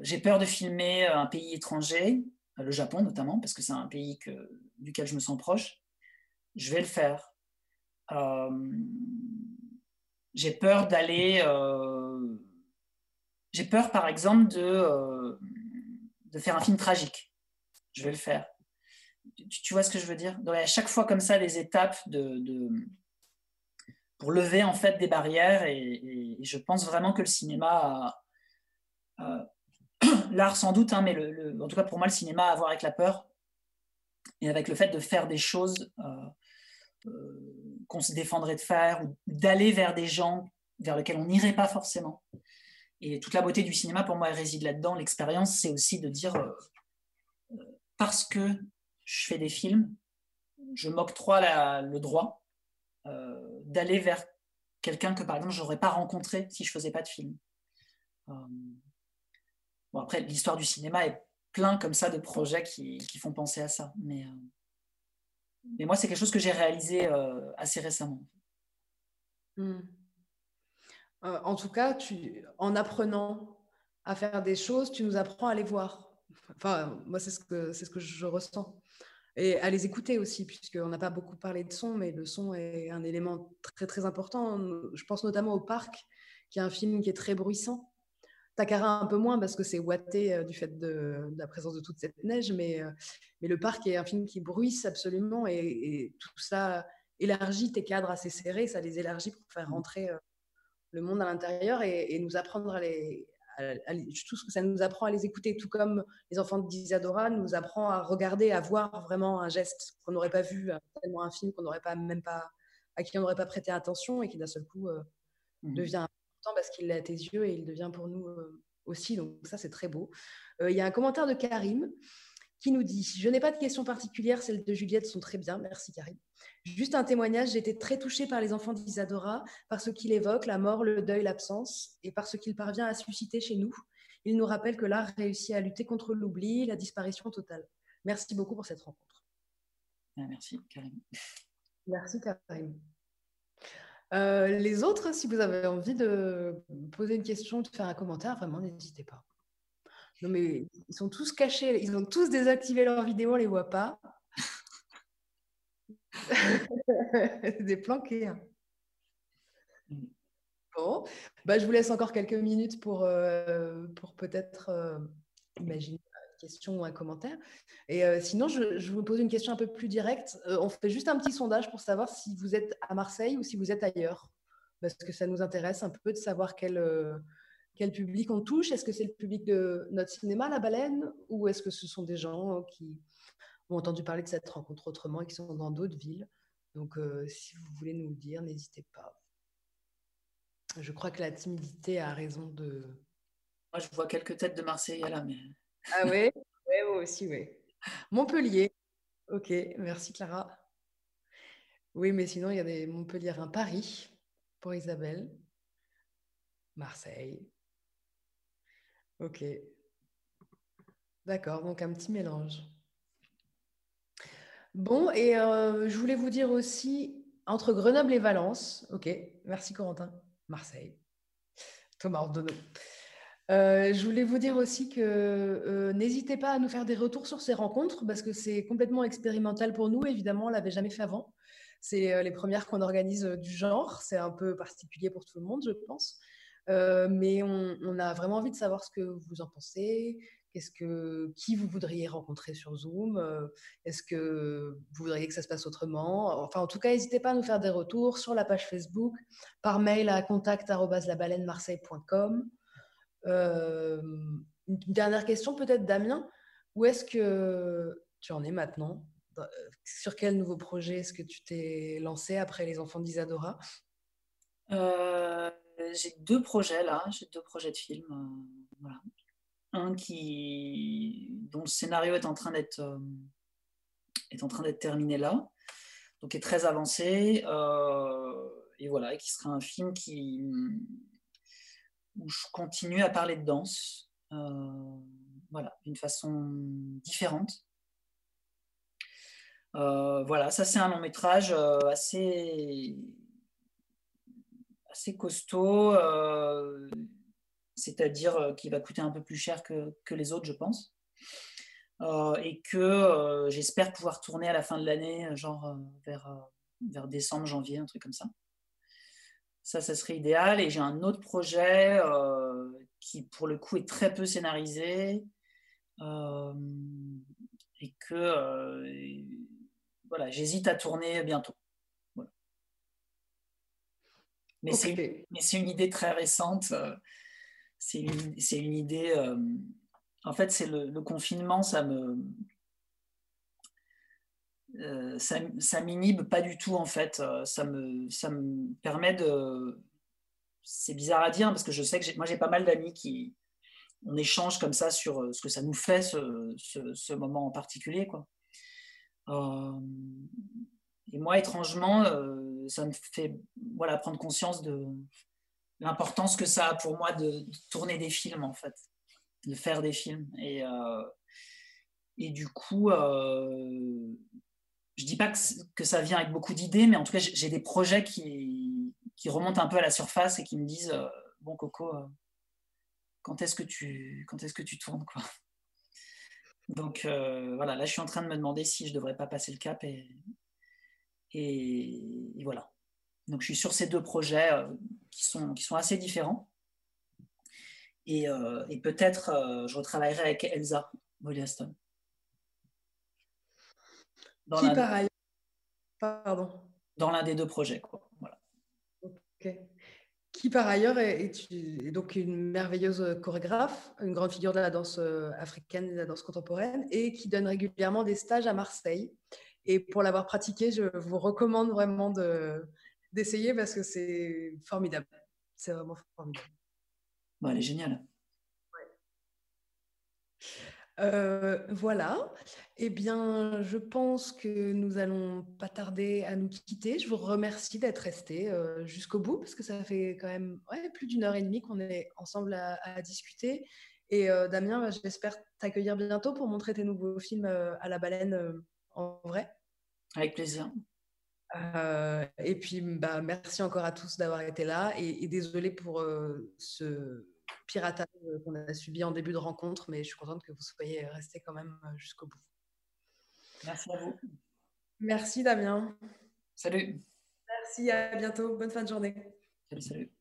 j'ai peur de filmer un pays étranger, le Japon notamment, parce que c'est un pays que, duquel je me sens proche. Je vais le faire. J'ai peur d'aller. j'ai peur, par exemple, de, de faire un film tragique. Je vais le faire. Tu, vois ce que je veux dire? Donc, À chaque fois comme ça, des étapes pour lever en fait des barrières et, je pense vraiment que le cinéma l'art sans doute hein, mais en tout cas pour moi le cinéma a à voir avec la peur et avec le fait de faire des choses euh, euh, qu'on se défendrait de faire ou d'aller vers des gens vers lesquels on n'irait pas forcément. Et toute la beauté du cinéma pour moi elle réside là-dedans. L'expérience c'est aussi de dire euh, parce que je fais des films je m'octroie le droit euh, d'aller vers quelqu'un que par exemple j'aurais pas rencontré si je faisais pas de film. Euh, bon après l'histoire du cinéma est plein comme ça de projets qui, font penser à ça, mais euh, mais moi c'est quelque chose que j'ai réalisé assez récemment. Hmm. en tout cas, tu, en apprenant à faire des choses, tu nous apprends à les voir. Enfin, moi, c'est ce que, c'est ce que je ressens et à les écouter aussi, puisqu'on n'a pas beaucoup parlé de son, mais le son est un élément très très important. Je pense notamment au Parc, qui est un film qui est très bruissant. Takara un peu moins parce que c'est ouaté euh, du fait de, la présence de toute cette neige, mais, euh, mais le Parc est un film qui bruisse absolument et, tout ça élargit tes cadres assez serrés, ça les élargit pour faire rentrer euh, le monde à l'intérieur et, et, nous apprendre à les, tout ce que ça nous apprend à les écouter, tout comme les enfants d'Isadora nous apprend à regarder, à voir vraiment un geste qu'on n'aurait pas vu, tellement un film qu'on n'aurait pas même pas à qui on n'aurait pas prêté attention et qui d'un seul coup mmh. devient parce qu'il est à tes yeux et il devient pour nous euh, aussi. Donc ça c'est très beau. Euh, il y a un commentaire de Karim qui nous dit Je n'ai pas de questions particulières, celles de Juliette sont très bien. Merci Karim. Juste un témoignage, j'ai été très touchée par les enfants d'Isadora, par ce qu'il évoque, la mort, le deuil, l'absence, et par ce qu'il parvient à susciter chez nous. Il nous rappelle que l'art réussit à lutter contre l'oubli, la disparition totale. Merci beaucoup pour cette rencontre. Ah, merci Karim. Merci Karim. Euh, les autres, si vous avez envie de poser une question, de faire un commentaire, vraiment n'hésitez pas. Non mais ils sont tous cachés, ils ont tous désactivé leur vidéo, on les voit pas. des planqués. Hein. Bon, bah, je vous laisse encore quelques minutes pour, euh, pour peut-être euh, imaginer question ou un commentaire. Et euh, sinon, je, vous pose une question un peu plus directe. on fait juste un petit sondage pour savoir si vous êtes à Marseille ou si vous êtes ailleurs. Parce que ça nous intéresse un peu de savoir quel, quel public on touche. Est-ce que c'est le public de notre cinéma, La Baleine, ou est-ce que ce sont des gens qui ont entendu parler de cette rencontre autrement et qui sont dans d'autres villes? Donc, euh, si vous voulez nous le dire, n'hésitez pas. Je crois que la timidité a raison de. Moi, je vois quelques têtes de Marseille là, mais. Ah oui Oui, moi aussi, oui. Montpellier. Ok, merci Clara. Oui, mais sinon, il y a des Montpellier, un Paris pour Isabelle. Marseille. Ok. D'accord, donc un petit mélange. Bon, et euh, je voulais vous dire aussi, entre Grenoble et Valence, ok, merci Corentin, Marseille, Thomas Ordonneau. Euh, je voulais vous dire aussi que euh, n'hésitez pas à nous faire des retours sur ces rencontres parce que c'est complètement expérimental pour nous. Évidemment, on l'avait jamais fait avant. C'est les premières qu'on organise du genre. C'est un peu particulier pour tout le monde, je pense. mais on, a vraiment envie de savoir ce que vous en pensez, Qu'est-ce que, qui vous voudriez rencontrer sur Zoom? Euh, Est-ce que vous voudriez que ça se passe autrement? Enfin, en tout cas, n'hésitez pas à nous faire des retours sur la page Facebook, par mail à contact@labaleinemarseille.com. Euh, une dernière question, peut-être, Damien. Où est-ce que tu en es maintenant? Sur quel nouveau projet est-ce que tu t'es lancé après les enfants d'Isadora? Euh, J'ai deux projets là, j'ai deux projets de films. un qui, dont le scénario est en train d'être euh, est en train d'être terminé là, donc est très avancé, euh, et voilà, et qui sera un film qui où je continue à parler de danse, euh, voilà, d'une façon différente. voilà, ça c'est un long métrage assez assez costaud c'est-à-dire qui va coûter un peu plus cher que, que les autres, je pense. et que j'espère pouvoir tourner à la fin de l'année, genre vers, vers décembre, janvier, un truc comme ça. Ça, ça serait idéal. Et j'ai un autre projet qui, pour le coup, est très peu scénarisé et que voilà, j'hésite à tourner bientôt. Mais c'est une, idée très récente. Euh, c'est une, une, idée. Euh, en fait, c'est le, confinement, ça me. Euh, ça, ça m'inhibe pas du tout en fait. Ça me, ça me permet de. C'est bizarre à dire parce que je sais que moi j'ai pas mal d'amis qui. On échange comme ça sur ce que ça nous fait ce, moment en particulier. Quoi. Et moi, étrangement, euh, ça me fait voilà, prendre conscience de l'importance que ça a pour moi de, tourner des films, en fait, de faire des films. Et, euh, et du coup, euh, je dis pas que, ça vient avec beaucoup d'idées, mais en tout cas, j'ai des projets qui, remontent un peu à la surface et qui me disent euh, Bon, Coco, quand est-ce que tu, est-ce que tu tournes Donc voilà, là, je suis en train de me demander si je devrais pas passer le cap et, et, voilà. Donc je suis sur ces deux projets euh, qui, sont, assez différents. Et, euh, peut-être euh, je retravaillerai avec Elsa Molliaston. Dans qui par ailleurs Pardon. Dans l'un des deux projets. Quoi. Voilà. Qui par ailleurs est, donc une merveilleuse chorégraphe, une grande figure de la danse africaine et de la danse contemporaine, et qui donne régulièrement des stages à Marseille. Et pour l'avoir pratiqué, je vous recommande vraiment d'essayer parce que c'est formidable. C'est vraiment formidable. Bon, elle est géniale. Euh, voilà. Eh bien, je pense que nous allons pas tarder à nous quitter. Je vous remercie d'être resté euh, jusqu'au bout parce que ça fait quand même plus d'une heure et demie qu'on est ensemble à, discuter. Et euh, Damien, bah, j'espère t'accueillir bientôt pour montrer tes nouveaux films à la baleine en vrai. Avec plaisir. Et puis, bah, merci encore à tous d'avoir été là et, désolé pour ce piratage qu'on a subi en début de rencontre, mais je suis contente que vous soyez restés quand même euh, jusqu'au bout. Merci à vous. Merci Damien. Salut. Merci, à bientôt. Bonne fin de journée. Salut, salut.